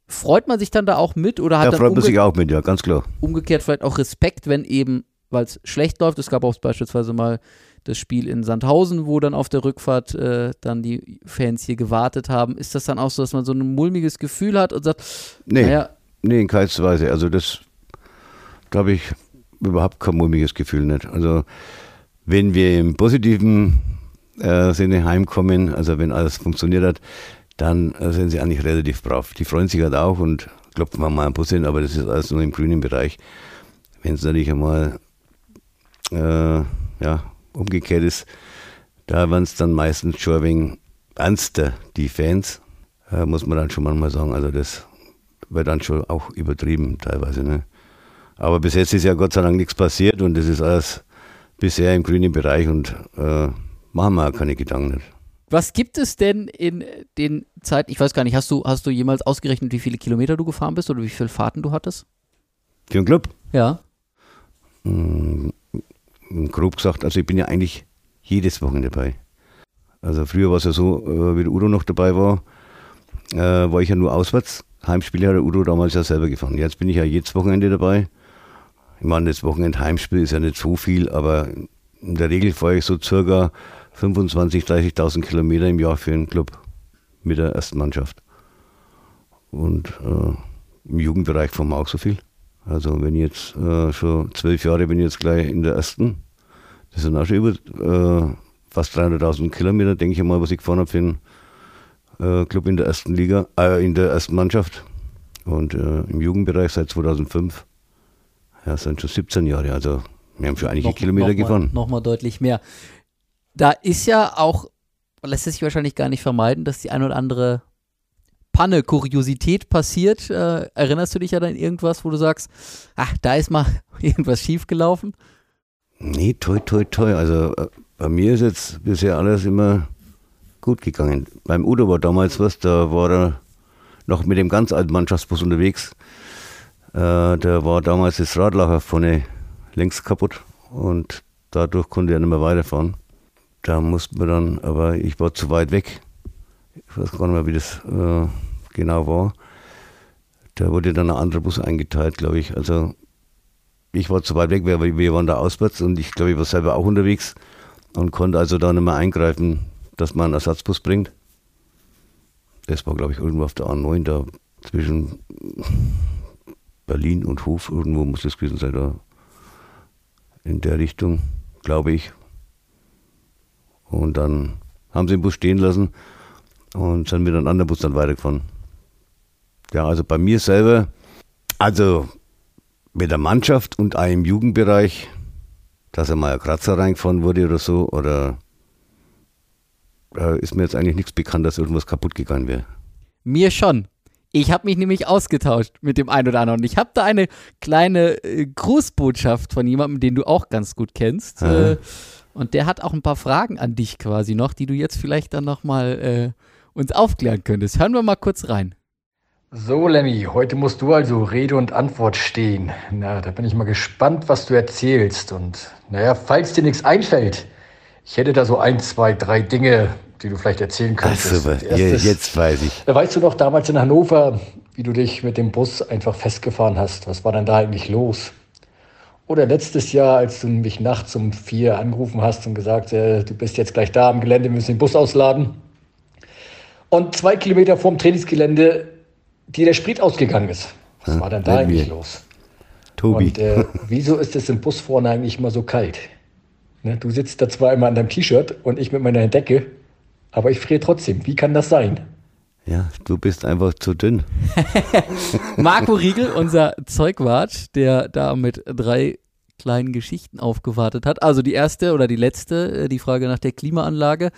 freut man sich dann da auch mit oder hat ja, freut man sich auch mit, ja, ganz klar. Umgekehrt vielleicht auch Respekt, wenn eben, weil es schlecht läuft. Es gab auch beispielsweise mal das Spiel in Sandhausen, wo dann auf der Rückfahrt äh, dann die Fans hier gewartet haben. Ist das dann auch so, dass man so ein mulmiges Gefühl hat und sagt, nee, naja, nee, in keinster Weise. Also das, glaube ich, überhaupt kein mulmiges Gefühl nicht. Also wenn wir im positiven äh, Sinne heimkommen, also wenn alles funktioniert hat, dann äh, sind sie eigentlich relativ brav. Die freuen sich halt auch und klopfen mal ein bisschen, aber das ist alles nur im grünen Bereich. Wenn es natürlich einmal äh, ja, umgekehrt ist, da waren es dann meistens schon wenig ernster, die Fans, äh, muss man dann schon manchmal sagen. Also das wird dann schon auch übertrieben teilweise. Ne? Aber bis jetzt ist ja Gott sei Dank nichts passiert und das ist alles bisher im grünen Bereich und äh, machen wir keine Gedanken nicht. Was gibt es denn in den Zeiten, ich weiß gar nicht, hast du, hast du jemals ausgerechnet, wie viele Kilometer du gefahren bist oder wie viele Fahrten du hattest? Für einen Club? Ja. Mhm, grob gesagt, also ich bin ja eigentlich jedes Wochenende dabei. Also früher war es ja so, äh, der Udo noch dabei war, äh, war ich ja nur auswärts. Heimspiele hat der Udo damals ja selber gefahren. Jetzt bin ich ja jedes Wochenende dabei. Ich meine, das Wochenende Heimspiel ist ja nicht so viel, aber in der Regel fahre ich so circa 25.000, 30.000 Kilometer im Jahr für einen Club mit der ersten Mannschaft. Und äh, im Jugendbereich fahren wir auch so viel. Also wenn ich jetzt äh, schon zwölf Jahre bin ich jetzt gleich in der ersten, das sind auch schon über äh, fast 300.000 Kilometer, denke ich mal, was ich gefahren habe für einen äh, Club in der ersten Liga, äh, in der ersten Mannschaft. Und äh, im Jugendbereich seit 2005. Ja, sind schon 17 Jahre. Also wir haben schon einige Noch- Kilometer noch gefahren. Nochmal deutlich mehr. Da ist ja auch, lässt es sich wahrscheinlich gar nicht vermeiden, dass die ein oder andere Panne, Kuriosität passiert. Äh, erinnerst du dich ja an irgendwas, wo du sagst, ach, da ist mal irgendwas schiefgelaufen? Nee, toi, toi, toi. Also äh, bei mir ist jetzt bisher alles immer gut gegangen. Beim Udo war damals was, da war er noch mit dem ganz alten Mannschaftsbus unterwegs. Äh, da war damals das Radlager vorne längs kaputt und dadurch konnte er nicht mehr weiterfahren. Da mussten wir dann, aber ich war zu weit weg. Ich weiß gar nicht mehr, wie das äh, genau war. Da wurde dann ein anderer Bus eingeteilt, glaube ich. Also ich war zu weit weg, wir, wir waren da auswärts und ich glaube, ich war selber auch unterwegs und konnte also da nicht mehr eingreifen, dass man einen Ersatzbus bringt. Das war, glaube ich, irgendwo auf der A9, da zwischen Berlin und Hof, irgendwo muss das gewesen sein, da in der Richtung, glaube ich. Und dann haben sie den Bus stehen lassen und sind mit einem anderen Bus dann weitergefahren. Ja, also bei mir selber, also mit der Mannschaft und im Jugendbereich, dass er mal ein Kratzer reingefahren wurde oder so, oder äh, ist mir jetzt eigentlich nichts bekannt, dass irgendwas kaputt gegangen wäre. Mir schon. Ich habe mich nämlich ausgetauscht mit dem einen oder anderen. Ich habe da eine kleine äh, Grußbotschaft von jemandem, den du auch ganz gut kennst. Äh, und der hat auch ein paar Fragen an dich quasi noch, die du jetzt vielleicht dann nochmal äh, uns aufklären könntest. Hören wir mal kurz rein. So, Lemmy, heute musst du also Rede und Antwort stehen. Na, da bin ich mal gespannt, was du erzählst. Und naja, falls dir nichts einfällt, ich hätte da so ein, zwei, drei Dinge, die du vielleicht erzählen Ach, könntest. super, Als je, erstes- jetzt weiß ich. Da weißt du noch damals in Hannover, wie du dich mit dem Bus einfach festgefahren hast. Was war denn da eigentlich los? Oder letztes Jahr, als du mich nachts um vier angerufen hast und gesagt, äh, du bist jetzt gleich da am Gelände, wir müssen den Bus ausladen. Und zwei Kilometer vorm Trainingsgelände dir der Sprit ausgegangen ist. Was Ja, war denn da eigentlich mir. los? Tobi. Und äh, wieso ist es im Bus vorne eigentlich immer so kalt? Ne, du sitzt da zwar immer an deinem T-Shirt und ich mit meiner Decke, aber ich friere trotzdem. Wie kann das sein? ja, du bist einfach zu dünn. Marco Riegel, unser Zeugwart, der da mit drei kleinen Geschichten aufgewartet hat. Also die erste oder die letzte, äh, die Frage nach der Klimaanlage.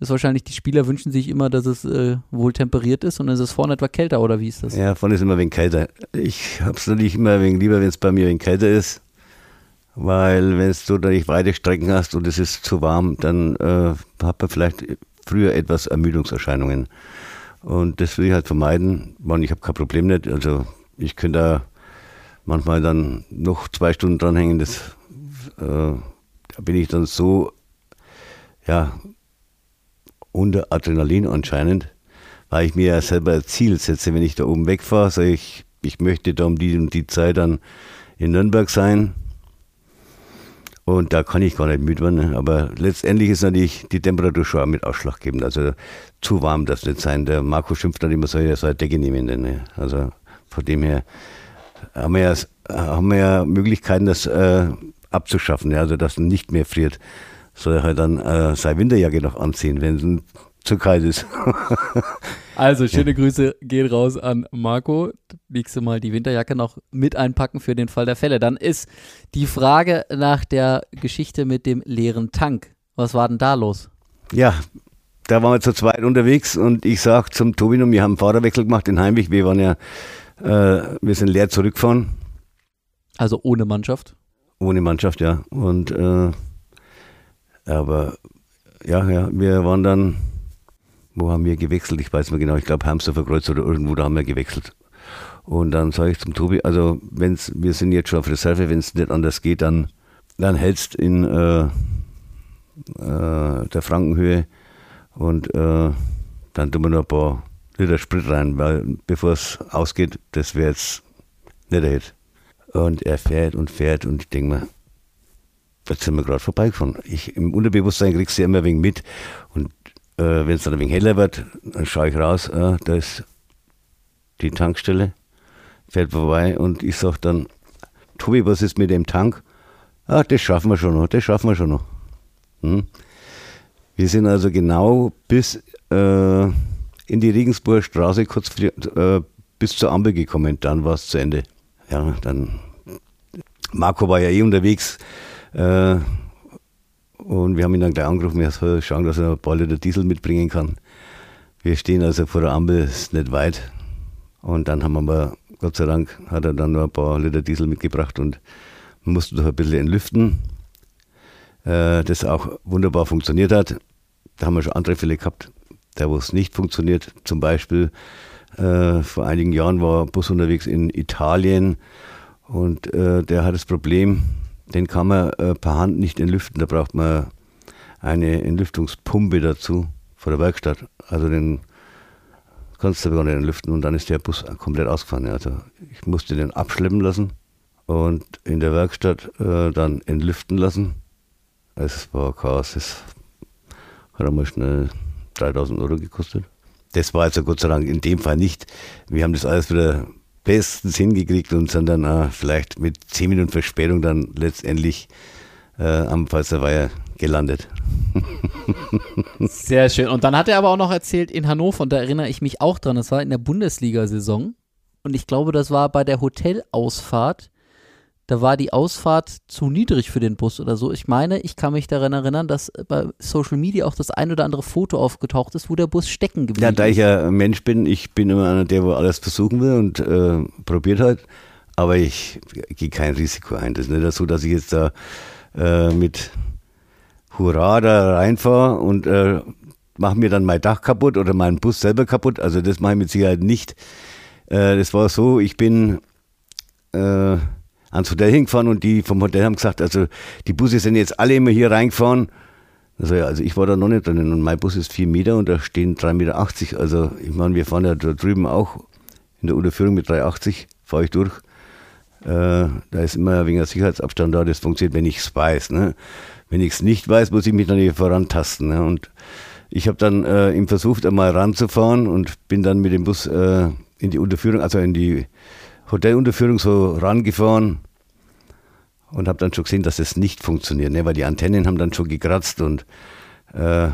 Ist wahrscheinlich, die Spieler wünschen sich immer, dass es äh, wohl temperiert ist und dann ist es vorne etwa kälter oder wie ist das? Ja, vorne ist immer wenig kälter. Ich hab's natürlich immer wenig lieber, wenn es bei mir wenig kälter ist. Weil wenn du nicht weite Strecken hast und es ist zu warm, dann äh, hat man vielleicht früher etwas Ermüdungserscheinungen. Und das will ich halt vermeiden. Man, ich habe kein Problem nicht. Also ich könnte da manchmal dann noch zwei Stunden dranhängen. Das, äh, da bin ich dann so, ja, unter Adrenalin anscheinend, weil ich mir ja selber ein Ziel setze, wenn ich da oben wegfahre, sage ich, ich möchte da um die und die Zeit dann in Nürnberg sein. Und da kann ich gar nicht müde werden. ne? Aber letztendlich ist natürlich die Temperatur schon mit ausschlaggebend. Also zu warm darf es nicht sein. Der Marco schimpft dann immer so, er soll eine Decke nehmen. Ne? Also von dem her haben wir ja, haben wir ja Möglichkeiten, das äh, abzuschaffen. Ja? Also dass nicht mehr friert. Soll er halt dann äh, seine Winterjacke noch anziehen, wenn es zu kalt ist. Also schöne Grüße gehen raus an Marco. Nächste Mal die Winterjacke noch mit einpacken für den Fall der Fälle. Dann ist die Frage nach der Geschichte mit dem leeren Tank. Was war denn da los? Ja, da waren wir zu zweit unterwegs und ich sag zum Tobin und wir haben einen Fahrerwechsel gemacht in Heimweg. Wir waren ja, äh, wir sind leer zurückgefahren, Also ohne Mannschaft. ohne Mannschaft, ja. Und äh, aber ja, ja, wir waren dann, wo haben wir gewechselt? Ich weiß nicht genau, ich glaube Hamsterfer Kreuz oder irgendwo, da haben wir gewechselt. Und dann sage ich zum Tobi, also wenn's, wir sind jetzt schon auf Reserve, wenn es nicht anders geht, dann, dann hältst in äh, äh, der Frankenhöhe und äh, dann tun wir noch ein paar Liter Sprit rein, weil bevor es ausgeht, das wäre jetzt nicht der Hit. Und er fährt und fährt und ich denke mir, jetzt sind wir gerade vorbeigefahren. Ich, Im Unterbewusstsein kriegst du ja immer ein wenig mit und äh, wenn es dann ein wenig heller wird, dann schaue ich raus, äh, da ist die Tankstelle, fährt vorbei und ich sage dann, Tobi, was ist mit dem Tank? Ah, das schaffen wir schon noch, das schaffen wir schon noch. Hm? Wir sind also genau bis äh, in die Regensburger Straße kurz die, äh, bis zur Ampel gekommen, dann war es zu Ende. Ja, dann Marco war ja eh unterwegs äh, und wir haben ihn dann gleich angerufen, er soll schauen, dass er ein paar Liter Diesel mitbringen kann. Wir stehen also vor der Ampel, ist nicht weit. Und dann haben wir Gott sei Dank, hat er dann noch ein paar Liter Diesel mitgebracht und mussten doch ein bisschen entlüften. Äh, das auch wunderbar funktioniert hat. Da haben wir schon andere Fälle gehabt, da wo es nicht funktioniert. Zum Beispiel äh, vor einigen Jahren war ein Bus unterwegs in Italien und äh, der hat das Problem, den kann man äh, per Hand nicht entlüften. Da braucht man eine Entlüftungspumpe dazu vor der Werkstatt. Also den kannst du gar nicht entlüften und dann ist der Bus komplett ausgefahren. Also ich musste den abschleppen lassen und in der Werkstatt äh, dann entlüften lassen. Es war Chaos. Es hat einmal schnell 3000 Euro gekostet. Das war also Gott sei Dank in dem Fall nicht. Wir haben das alles wieder bestens hingekriegt und sind dann äh, vielleicht mit 10 Minuten Verspätung dann letztendlich äh, am Pfalzer Weiher gelandet. Sehr schön. Und dann hat er aber auch noch erzählt in Hannover, und da erinnere ich mich auch dran, das war in der Bundesliga-Saison. Und ich glaube, das war bei der Hotelausfahrt da war die Ausfahrt zu niedrig für den Bus oder so. Ich meine, ich kann mich daran erinnern, dass bei Social Media auch das ein oder andere Foto aufgetaucht ist, wo der Bus stecken geblieben ist. Ja, da ich ja ein Mensch bin, ich bin immer einer, der wo alles versuchen will und äh, probiert halt, aber ich gehe kein Risiko ein. Das ist nicht so, dass ich jetzt da äh, mit Hurra da reinfahre und äh, mache mir dann mein Dach kaputt oder meinen Bus selber kaputt. Also das mache ich mit Sicherheit nicht. Äh, das war so, ich bin äh, ans Hotel hingefahren und die vom Hotel haben gesagt, also die Busse sind jetzt alle immer hier reingefahren. Also, ja, also ich war da noch nicht drin und mein Bus ist vier Meter und da stehen 3,80 Meter. Also ich meine, wir fahren ja da drüben auch in der Unterführung mit 3,80 fahre ich durch. Äh, da ist immer wegen der Sicherheitsabstand da, das funktioniert, wenn ich es weiß. Ne? Wenn ich es nicht weiß, muss ich mich dann hier vorantasten. Ne? Und ich habe dann äh, ihm versucht, einmal ranzufahren und bin dann mit dem Bus äh, in die Unterführung, also in die Hotelunterführung so rangefahren und habe dann schon gesehen, dass es nicht funktioniert, ne? weil die Antennen haben dann schon gekratzt und äh,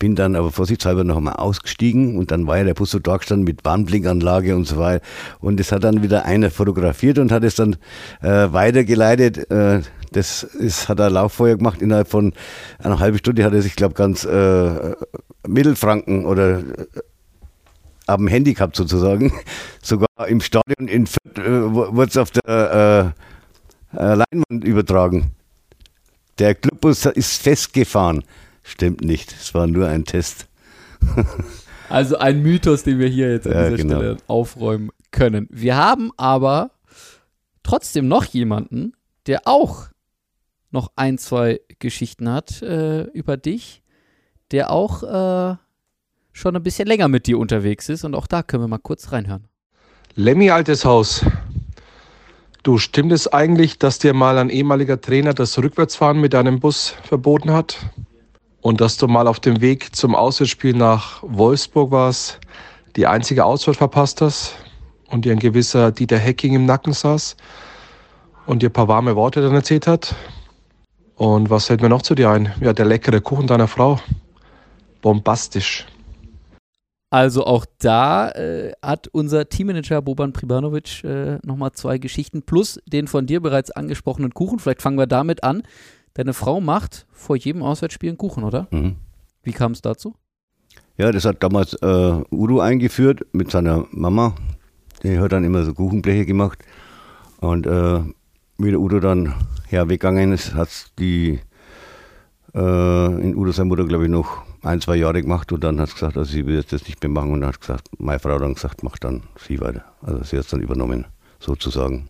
bin dann aber vorsichtshalber noch einmal ausgestiegen und dann war ja der Bus so da gestanden mit Warnblinkanlage und so weiter. Und es hat dann wieder einer fotografiert und hat es dann äh, weitergeleitet. Äh, das ist, hat er Lauffeuer gemacht. Innerhalb von einer halben Stunde hat er sich, glaube ganz äh, Mittelfranken oder Handy gehabt sozusagen. Sogar im Stadion in Fürth äh, wurde es auf der äh, äh, Leinwand übertragen. Der Clubbus ist festgefahren. Stimmt nicht, es war nur ein Test. also ein Mythos, den wir hier jetzt an Ja, dieser genau. Stelle aufräumen können. Wir haben aber trotzdem noch jemanden, der auch noch ein, zwei Geschichten hat äh, über dich, der auch äh, schon ein bisschen länger mit dir unterwegs ist. Und auch da können wir mal kurz reinhören. Lemmy, altes Haus. Du, stimmt es eigentlich, dass dir mal ein ehemaliger Trainer das Rückwärtsfahren mit deinem Bus verboten hat? Und dass du mal auf dem Weg zum Auswärtsspiel nach Wolfsburg warst, die einzige Ausfahrt verpasst hast und dir ein gewisser Dieter Hecking im Nacken saß und dir ein paar warme Worte dann erzählt hat? Und was fällt mir noch zu dir ein? Ja, der leckere Kuchen deiner Frau. Bombastisch. Also auch da äh, hat unser Teammanager Boban Pribanovic äh, nochmal zwei Geschichten plus den von dir bereits angesprochenen Kuchen. Vielleicht fangen wir damit an. Deine Frau macht vor jedem Auswärtsspiel einen Kuchen, oder? Mhm. Wie kam es dazu? Ja, das hat damals äh, Udo eingeführt mit seiner Mama. Die hat dann immer so Kuchenbleche gemacht. Und äh, wie der Udo dann herweggegangen ist, hat die in Udo seine Mutter, glaube ich, noch ein, zwei Jahre gemacht und dann hat sie gesagt, also sie will jetzt das nicht mehr machen und dann hat gesagt, meine Frau dann gesagt, mach dann sie weiter. Also sie hat es dann übernommen, sozusagen.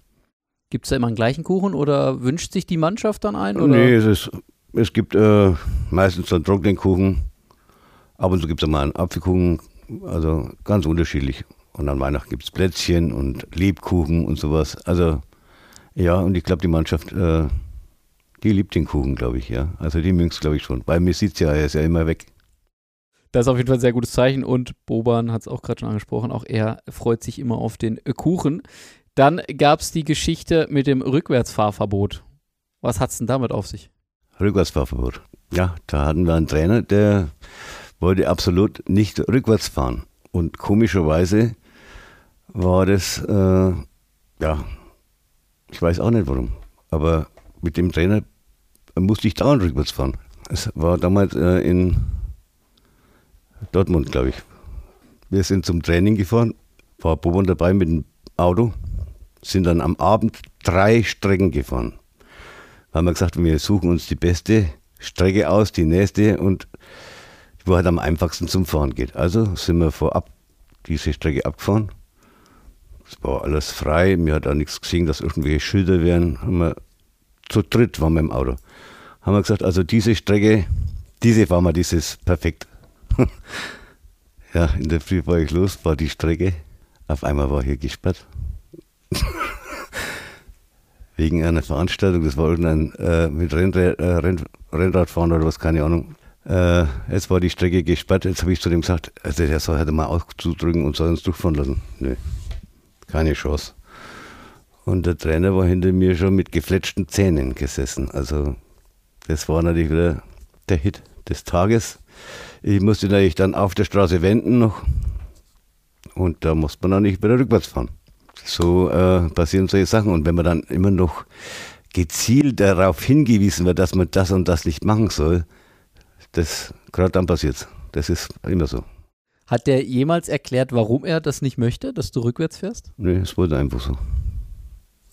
Gibt es da immer einen gleichen Kuchen oder wünscht sich die Mannschaft dann einen? Oder? Nee, es, ist, es gibt äh, meistens einen trockenen Kuchen. Ab und zu gibt es mal einen Apfelkuchen. Also ganz unterschiedlich. Und an Weihnachten gibt es Plätzchen und Lebkuchen und sowas. Also ja, und ich glaube, die Mannschaft, äh, die liebt den Kuchen, glaube ich, ja. Also die mögen es, glaube ich, schon. Bei mir sieht es ja, er ist ja immer weg. Das ist auf jeden Fall ein sehr gutes Zeichen und Boban hat es auch gerade schon angesprochen, auch er freut sich immer auf den Kuchen. Dann gab es die Geschichte mit dem Rückwärtsfahrverbot. Was hat es denn damit auf sich? Rückwärtsfahrverbot. Ja, da hatten wir einen Trainer, der wollte absolut nicht rückwärts fahren. Und komischerweise war das, äh, ja, ich weiß auch nicht warum, aber mit dem Trainer musste ich dauernd rückwärts fahren. Es war damals äh, in Dortmund, glaube ich. Wir sind zum Training gefahren, war Bobo dabei mit dem Auto, sind dann am Abend drei Strecken gefahren. Haben wir gesagt, wir suchen uns die beste Strecke aus, die nächste und wo halt am einfachsten zum Fahren geht. Also sind wir vorab diese Strecke abgefahren. Es war alles frei, mir hat auch nichts gesehen, dass irgendwelche Schilder wären. Haben wir, zu dritt waren wir im Auto. Haben wir gesagt, also diese Strecke, diese fahren wir, dieses perfekt. ja, in der Früh war ich los, war die Strecke. Auf einmal war hier gesperrt. Wegen einer Veranstaltung, das war irgendein äh, mit Rennrad, äh, Renn, Rennradfahren oder was, keine Ahnung. Äh, jetzt war die Strecke gesperrt, jetzt habe ich zu dem gesagt, also der soll halt mal auszudrücken und soll uns durchfahren lassen. Nö, keine Chance. Und der Trainer war hinter mir schon mit gefletschten Zähnen gesessen. Also das war natürlich wieder der Hit des Tages. Ich musste natürlich dann auf der Straße wenden noch. Und da musste man dann nicht wieder rückwärts fahren. So äh, passieren solche Sachen. Und wenn man dann immer noch gezielt darauf hingewiesen wird, dass man das und das nicht machen soll, das gerade dann passiert. Das ist immer so. Hat der jemals erklärt, warum er das nicht möchte, dass du rückwärts fährst? Nee, es wurde einfach so.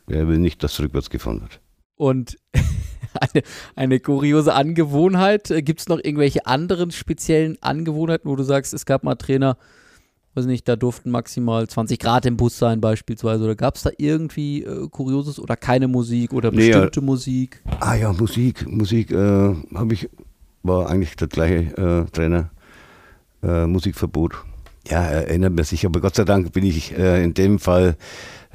Er will nicht, dass rückwärts gefahren wird. Und eine, eine kuriose Angewohnheit. Gibt es noch irgendwelche anderen speziellen Angewohnheiten, wo du sagst, es gab mal Trainer, weiß nicht, da durften maximal 20 Grad im Bus sein beispielsweise. Oder gab es da irgendwie äh, Kurioses oder keine Musik oder bestimmte nee. Musik? Ah ja, Musik. Musik äh, habe ich, war eigentlich der gleiche äh, Trainer. Äh, Musikverbot. Ja, erinnert man sich, aber Gott sei Dank bin ich äh, in dem Fall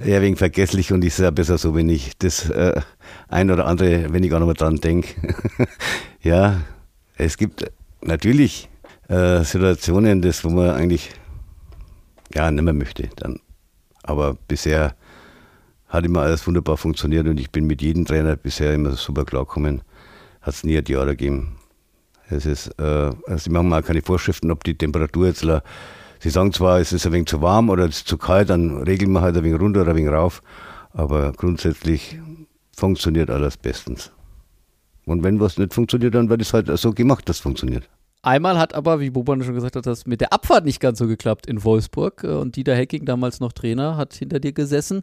eher wegen vergesslich und ist ja besser so, wenn ich das äh, ein oder andere, wenn ich auch noch mal dran denke. ja, es gibt natürlich äh, Situationen, das, wo man eigentlich ja nicht mehr möchte dann. Aber bisher hat immer alles wunderbar funktioniert und ich bin mit jedem Trainer bisher immer super klargekommen. Hat es nie ein Jahr gegeben. Es ist, äh, also sie machen mal keine Vorschriften, ob die Temperatur jetzt Sie sagen zwar, es ist ein wenig zu warm oder es ist zu kalt, dann regeln wir halt ein wenig runter oder ein wenig rauf. Aber grundsätzlich funktioniert alles bestens. Und wenn was nicht funktioniert, dann wird es halt so gemacht, dass es funktioniert. Einmal hat aber, wie Boban schon gesagt hat, das mit der Abfahrt nicht ganz so geklappt in Wolfsburg. Und Dieter Hecking, damals noch Trainer, hat hinter dir gesessen.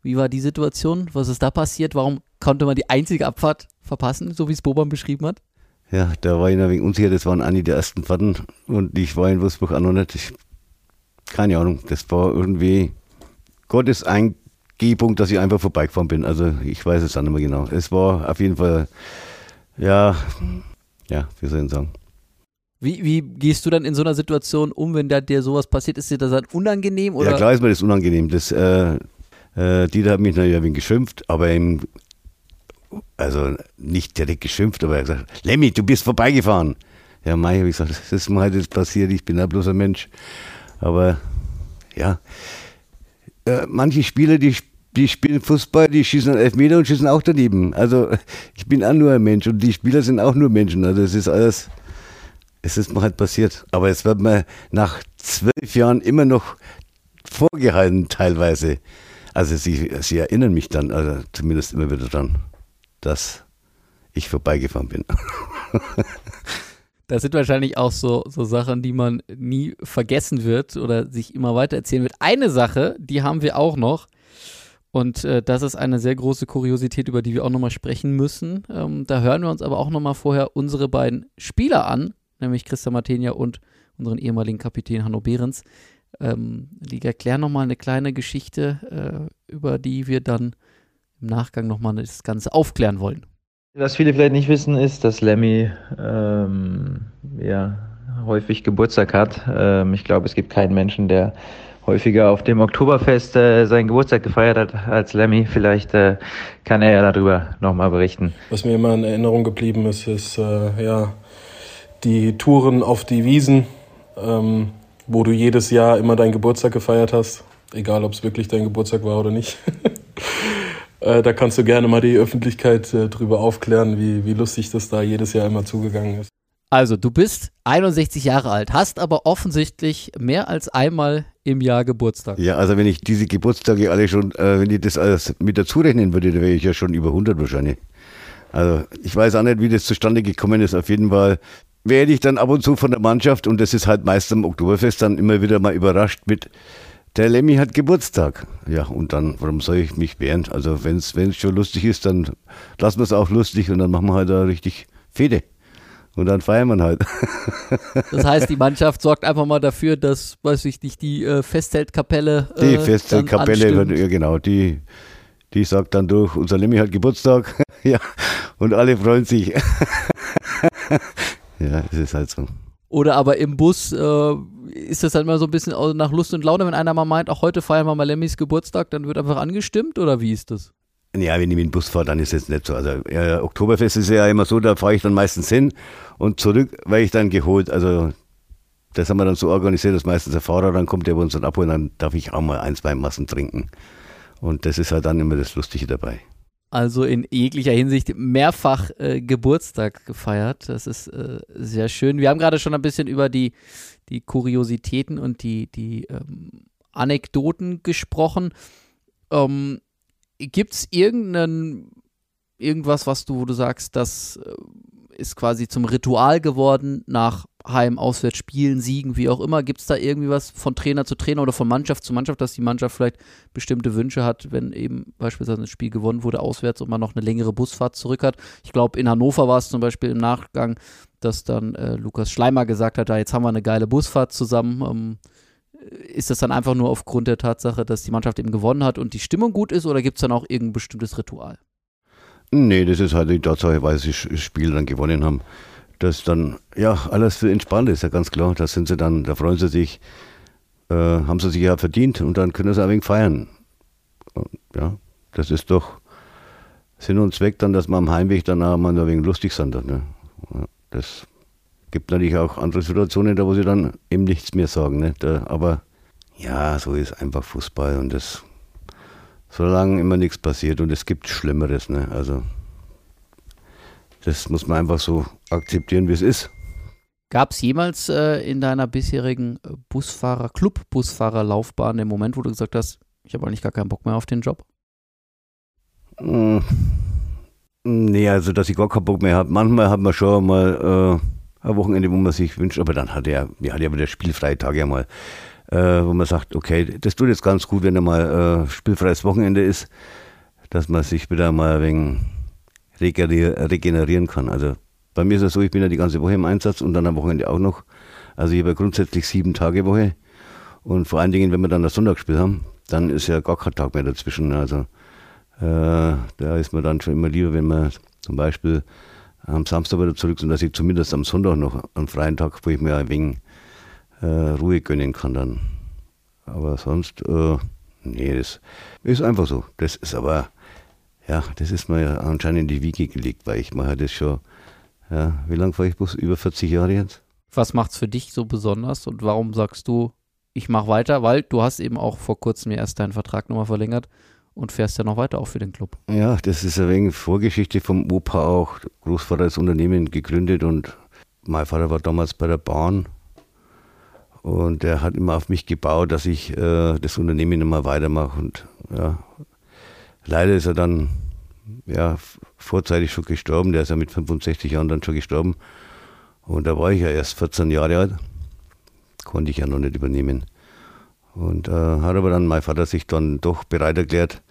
Wie war die Situation? Was ist da passiert? Warum konnte man die einzige Abfahrt verpassen, so wie es Boban beschrieben hat? Ja, da war ich ein wenig unsicher. Das waren eine der ersten Fahrten. Und ich war in Wolfsburg auch noch nicht. Ich keine Ahnung, das war irgendwie Gottes Eingebung, dass ich einfach vorbeigefahren bin. Also ich weiß es nicht mehr genau. Es war auf jeden Fall, ja, ja, wie soll ich sagen. Wie, wie gehst du dann in so einer Situation um, wenn da dir sowas passiert? Ist dir das dann unangenehm? Oder? Ja, klar ist mir das unangenehm. Das, äh, äh, Dieter hat mich natürlich ein wenig geschimpft, aber im, also nicht direkt geschimpft, aber er hat gesagt, Lemmy, du bist vorbeigefahren. Ja, Mai, habe ich gesagt, das ist mir halt jetzt passiert, ich bin ja bloß ein Mensch. Aber ja, äh, manche Spieler, die, die spielen Fußball, die schießen Elfmeter und schießen auch daneben. Also ich bin auch nur ein Mensch und die Spieler sind auch nur Menschen. Also es ist alles, es ist mir halt passiert. Aber es wird mir nach zwölf Jahren immer noch vorgehalten teilweise. Also sie, sie erinnern mich dann, also zumindest immer wieder dran, dass ich vorbeigefahren bin. Das sind wahrscheinlich auch so, so Sachen, die man nie vergessen wird oder sich immer weiter erzählen wird. Eine Sache, die haben wir auch noch. Und äh, das ist eine sehr große Kuriosität, über die wir auch nochmal sprechen müssen. Ähm, da hören wir uns aber auch nochmal vorher unsere beiden Spieler an, nämlich Christa Martenia und unseren ehemaligen Kapitän Hanno Behrens. Ähm, die erklären nochmal eine kleine Geschichte, äh, über die wir dann im Nachgang nochmal das Ganze aufklären wollen. Was viele vielleicht nicht wissen, ist, dass Lemmy ähm, ja, häufig Geburtstag hat. Ähm, ich glaube, es gibt keinen Menschen, der häufiger auf dem Oktoberfest äh, seinen Geburtstag gefeiert hat als Lemmy. Vielleicht äh, kann er ja darüber nochmal berichten. Was mir immer in Erinnerung geblieben ist, ist äh, ja die Touren auf die Wiesen, ähm, wo du jedes Jahr immer deinen Geburtstag gefeiert hast, egal ob es wirklich dein Geburtstag war oder nicht. äh, da kannst du gerne mal die Öffentlichkeit äh, drüber aufklären, wie, wie lustig das da jedes Jahr immer zugegangen ist. Also, du bist 61 Jahre alt, hast aber offensichtlich mehr als einmal im Jahr Geburtstag. Ja, also wenn ich diese Geburtstage alle schon, äh, wenn ich das alles mit dazu rechnen würde, dann wäre ich ja schon über 100 wahrscheinlich. Also ich weiß auch nicht, wie das zustande gekommen ist. Auf jeden Fall werde ich dann ab und zu von der Mannschaft, und das ist halt meist am Oktoberfest, dann immer wieder mal überrascht mit, der Lemmy hat Geburtstag. Ja, und dann, warum soll ich mich wehren? Also wenn es schon lustig ist, dann lassen wir es auch lustig und dann machen wir halt da richtig Fede. Und dann feiern wir halt. Das heißt, die Mannschaft sorgt einfach mal dafür, dass, weiß ich nicht, die äh, Festzeltkapelle. Äh, die Festzeltkapelle, ja genau, die, die sagt dann durch, unser Lemmy hat Geburtstag. ja, und alle freuen sich. ja, es ist halt so. Oder aber im Bus äh, ist das dann mal so ein bisschen nach Lust und Laune, wenn einer mal meint, auch heute feiern wir mal Lemmys Geburtstag, dann wird einfach angestimmt oder wie ist das? Ja, wenn ich mit dem Bus fahre, dann ist es nicht so. Also ja, Oktoberfest ist ja immer so, da fahre ich dann meistens hin und zurück werde ich dann geholt. Also das haben wir dann so organisiert, dass meistens der Fahrer dann kommt, der uns dann abholt, dann darf ich auch mal ein, zwei Massen trinken. Und das ist halt dann immer das Lustige dabei. Also in jeglicher Hinsicht mehrfach äh, Geburtstag gefeiert. Das ist äh, sehr schön. Wir haben gerade schon ein bisschen über die, die Kuriositäten und die, die ähm, Anekdoten gesprochen. Ähm, Gibt es irgendwas, was du, wo du sagst, das äh, ist quasi zum Ritual geworden nach Heim, Auswärts, Spielen, Siegen, wie auch immer. Gibt es da irgendwie was von Trainer zu Trainer oder von Mannschaft zu Mannschaft, dass die Mannschaft vielleicht bestimmte Wünsche hat, wenn eben beispielsweise ein Spiel gewonnen wurde auswärts und man noch eine längere Busfahrt zurück hat? Ich glaube, in Hannover war es zum Beispiel im Nachgang, dass dann äh, Lukas Schleimer gesagt hat, ja, jetzt haben wir eine geile Busfahrt zusammen. Ähm, ist das dann einfach nur aufgrund der Tatsache, dass die Mannschaft eben gewonnen hat und die Stimmung gut ist oder gibt es dann auch irgendein bestimmtes Ritual? Nee, das ist halt die Tatsache, weil sie das Spiel dann gewonnen haben. Dass dann, ja, alles für entspannt ist, ja ganz klar. Da sind sie dann, da freuen sie sich, äh, haben sie sich ja verdient und dann können sie ein wenig feiern. Und, ja, das ist doch Sinn und Zweck dann, dass man am Heimweg dann auch mal ein wenig lustig sind. Ne? Das gibt natürlich auch andere Situationen, da wo sie dann eben nichts mehr sagen. Ne? Da, aber ja, so ist einfach Fußball und das, solange immer nichts passiert und es gibt Schlimmeres. Ne? Also das muss man einfach so akzeptieren, wie es ist. Gab es jemals äh, in deiner bisherigen Busfahrer, Club-Busfahrerlaufbahn den Moment, wo du gesagt hast, ich habe eigentlich gar keinen Bock mehr auf den Job? Hm. Nee, also dass ich gar keinen Bock mehr habe. Manchmal hat man schon mal äh, ein Wochenende, wo man sich wünscht, aber dann hat er, ja wieder spielfreie Tage ja mal, äh, wo man sagt, okay, das tut jetzt ganz gut, wenn er mal äh, spielfreies Wochenende ist, dass man sich wieder mal wenig regenerieren kann. Also bei mir ist es so, ich bin ja die ganze Woche im Einsatz und dann am Wochenende auch noch. Also ich habe ja grundsätzlich sieben Tage Woche und vor allen Dingen, wenn wir dann das Sonntagsspiel haben, dann ist ja gar kein Tag mehr dazwischen. Also äh, da ist man dann schon immer lieber, wenn man zum Beispiel am Samstag wieder zurück sind, dass ich zumindest am Sonntag noch einen freien Tag, wo ich mir ein wenig äh, Ruhe gönnen kann dann. Aber sonst, äh, nee, das ist einfach so. Das ist aber, ja, das ist mir anscheinend in die Wiege gelegt, weil ich mache das schon, ja, wie lange fahre ich Bus? Über 40 Jahre jetzt. Was macht es für dich so besonders und warum sagst du, ich mache weiter? Weil du hast eben auch vor kurzem erst deinen Vertrag nochmal verlängert und fährst ja noch weiter auch für den Club. Ja, das ist ein wenig Vorgeschichte vom Opa auch. Großvater hat das Unternehmen gegründet und mein Vater war damals bei der Bahn und er hat immer auf mich gebaut, dass ich äh, das Unternehmen immer weitermache und ja, leider ist er dann ja, vorzeitig schon gestorben. Der ist ja mit 65 Jahren dann schon gestorben. Und da war ich ja erst 14 Jahre alt. Konnte ich ja noch nicht übernehmen. Und äh, hat aber dann mein Vater sich dann doch bereit erklärt.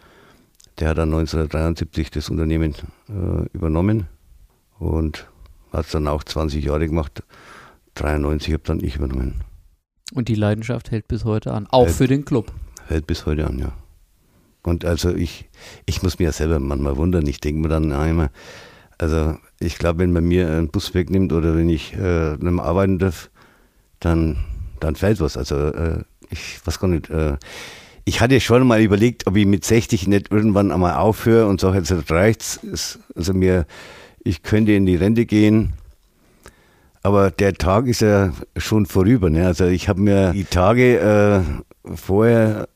Der hat dann 1973 das Unternehmen äh, übernommen und hat es dann auch 20 Jahre gemacht. 93 habe dann ich übernommen. Und die Leidenschaft hält bis heute an, auch hält, für den Club. Hält bis heute an, ja. Und also ich, ich muss mir ja selber manchmal wundern. Ich denke mir dann einmal, also ich glaube, wenn man mir einen Bus wegnimmt oder wenn ich äh, nicht mehr arbeiten darf, dann, dann fällt was. Also äh, ich weiß gar nicht. Äh, ich hatte schon mal überlegt, ob ich mit 60 nicht irgendwann einmal aufhöre und sage, jetzt reicht's. Also mir, ich könnte in die Rente gehen. Aber der Tag ist ja schon vorüber. Ne? Also ich habe mir die Tage äh, vorher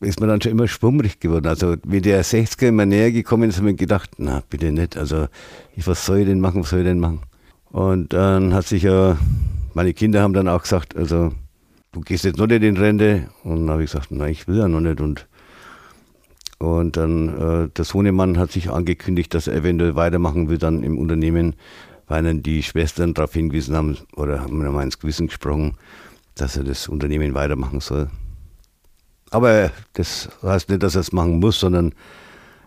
ist mir dann schon immer schwummrig geworden. Also wie der 60er immer näher gekommen ist, habe ich mir gedacht, na bitte nicht. Also ich, was soll ich denn machen, was soll ich denn machen? Und dann hat sich ja, meine Kinder haben dann auch gesagt, also du gehst jetzt noch nicht in Rente. Und dann habe ich gesagt, nein, ich will ja noch nicht. Und, und dann äh, der Sohnemann hat sich angekündigt, dass er eventuell weitermachen will dann im Unternehmen, weil dann die Schwestern darauf hingewiesen haben oder haben mir mal ins Gewissen gesprochen, dass er das Unternehmen weitermachen soll. Aber das heißt nicht, dass er es machen muss, sondern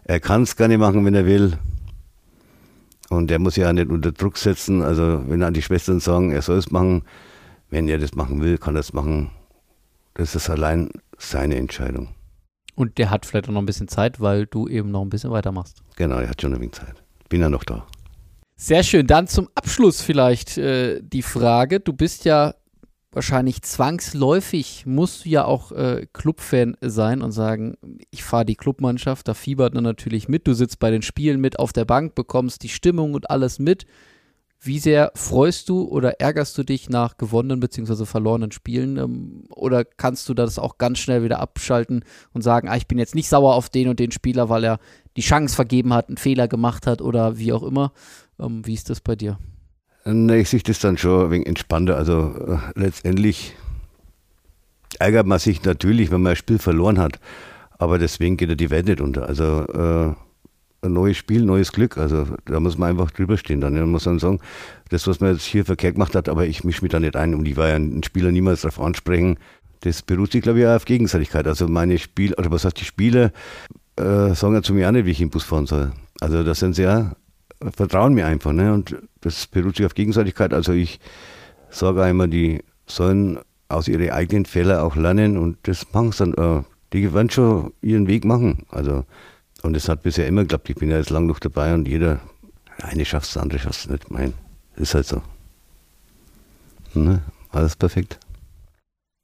er kann es gerne machen, wenn er will. Und er muss ja auch nicht unter Druck setzen. Also wenn dann die Schwestern sagen, er soll es machen, wenn er das machen will, kann er es machen. Das ist allein seine Entscheidung. Und der hat vielleicht auch noch ein bisschen Zeit, weil du eben noch ein bisschen weitermachst. Genau, er hat schon ein wenig Zeit. Bin ja noch da. Sehr schön. Dann zum Abschluss vielleicht äh, die Frage. Du bist ja wahrscheinlich zwangsläufig, musst du ja auch äh, Clubfan sein und sagen, ich fahre die Clubmannschaft, da fiebert man natürlich mit. Du sitzt bei den Spielen mit auf der Bank, bekommst die Stimmung und alles mit. Wie sehr freust du oder ärgerst du dich nach gewonnenen bzw. verlorenen Spielen? Ähm, oder kannst du das auch ganz schnell wieder abschalten und sagen, ah, ich bin jetzt nicht sauer auf den und den Spieler, weil er die Chance vergeben hat, einen Fehler gemacht hat oder wie auch immer? Ähm, wie ist das bei dir? Ne, ich sehe das dann schon ein wenig entspannter. Also äh, letztendlich ärgert man sich natürlich, wenn man ein Spiel verloren hat. Aber deswegen geht ja die Welt nicht unter. Also äh, ein neues Spiel, neues Glück. Also da muss man einfach drüber stehen. Dann muss man sagen, das, was man jetzt hier verkehrt gemacht hat, aber ich mische mich da nicht ein. Und ich war ja ein Spieler niemals darauf ansprechen. Das beruht sich, glaube ich, auf Gegenseitigkeit. Also meine Spieler, oder was heißt die Spieler, äh, sagen ja zu mir auch nicht, wie ich im Bus fahren soll. Also da sind sie ja, vertrauen mir einfach. Ne? Und das beruht sich auf Gegenseitigkeit. Also ich sage einmal, die sollen aus ihren eigenen Fehlern auch lernen und das machen sie dann. Äh, die werden schon ihren Weg machen. Also und es hat bisher immer geklappt. Ich bin ja jetzt lang noch dabei und jeder, eine schafft es, andere schafft es nicht. Mein, ist halt so. Ne? Alles perfekt.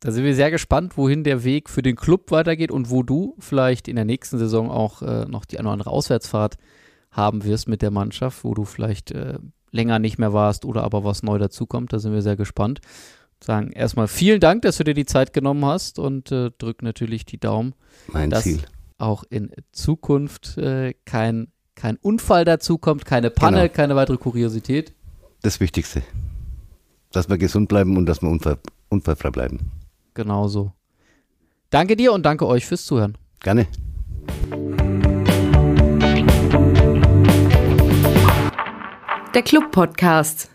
Da sind wir sehr gespannt, wohin der Weg für den Club weitergeht und wo du vielleicht in der nächsten Saison auch äh, noch die eine oder andere Auswärtsfahrt haben wirst mit der Mannschaft, wo du vielleicht äh, länger nicht mehr warst oder aber was neu dazukommt. Da sind wir sehr gespannt. Sagen erstmal vielen Dank, dass du dir die Zeit genommen hast und äh, drück natürlich die Daumen. Mein Ziel auch in Zukunft äh, kein, kein Unfall dazukommt, keine Panne, genau. keine weitere Kuriosität. Das Wichtigste. Dass wir gesund bleiben und dass wir unfall, unfallfrei bleiben. Genau so. Danke dir und danke euch fürs Zuhören. Gerne. Der Club Podcast.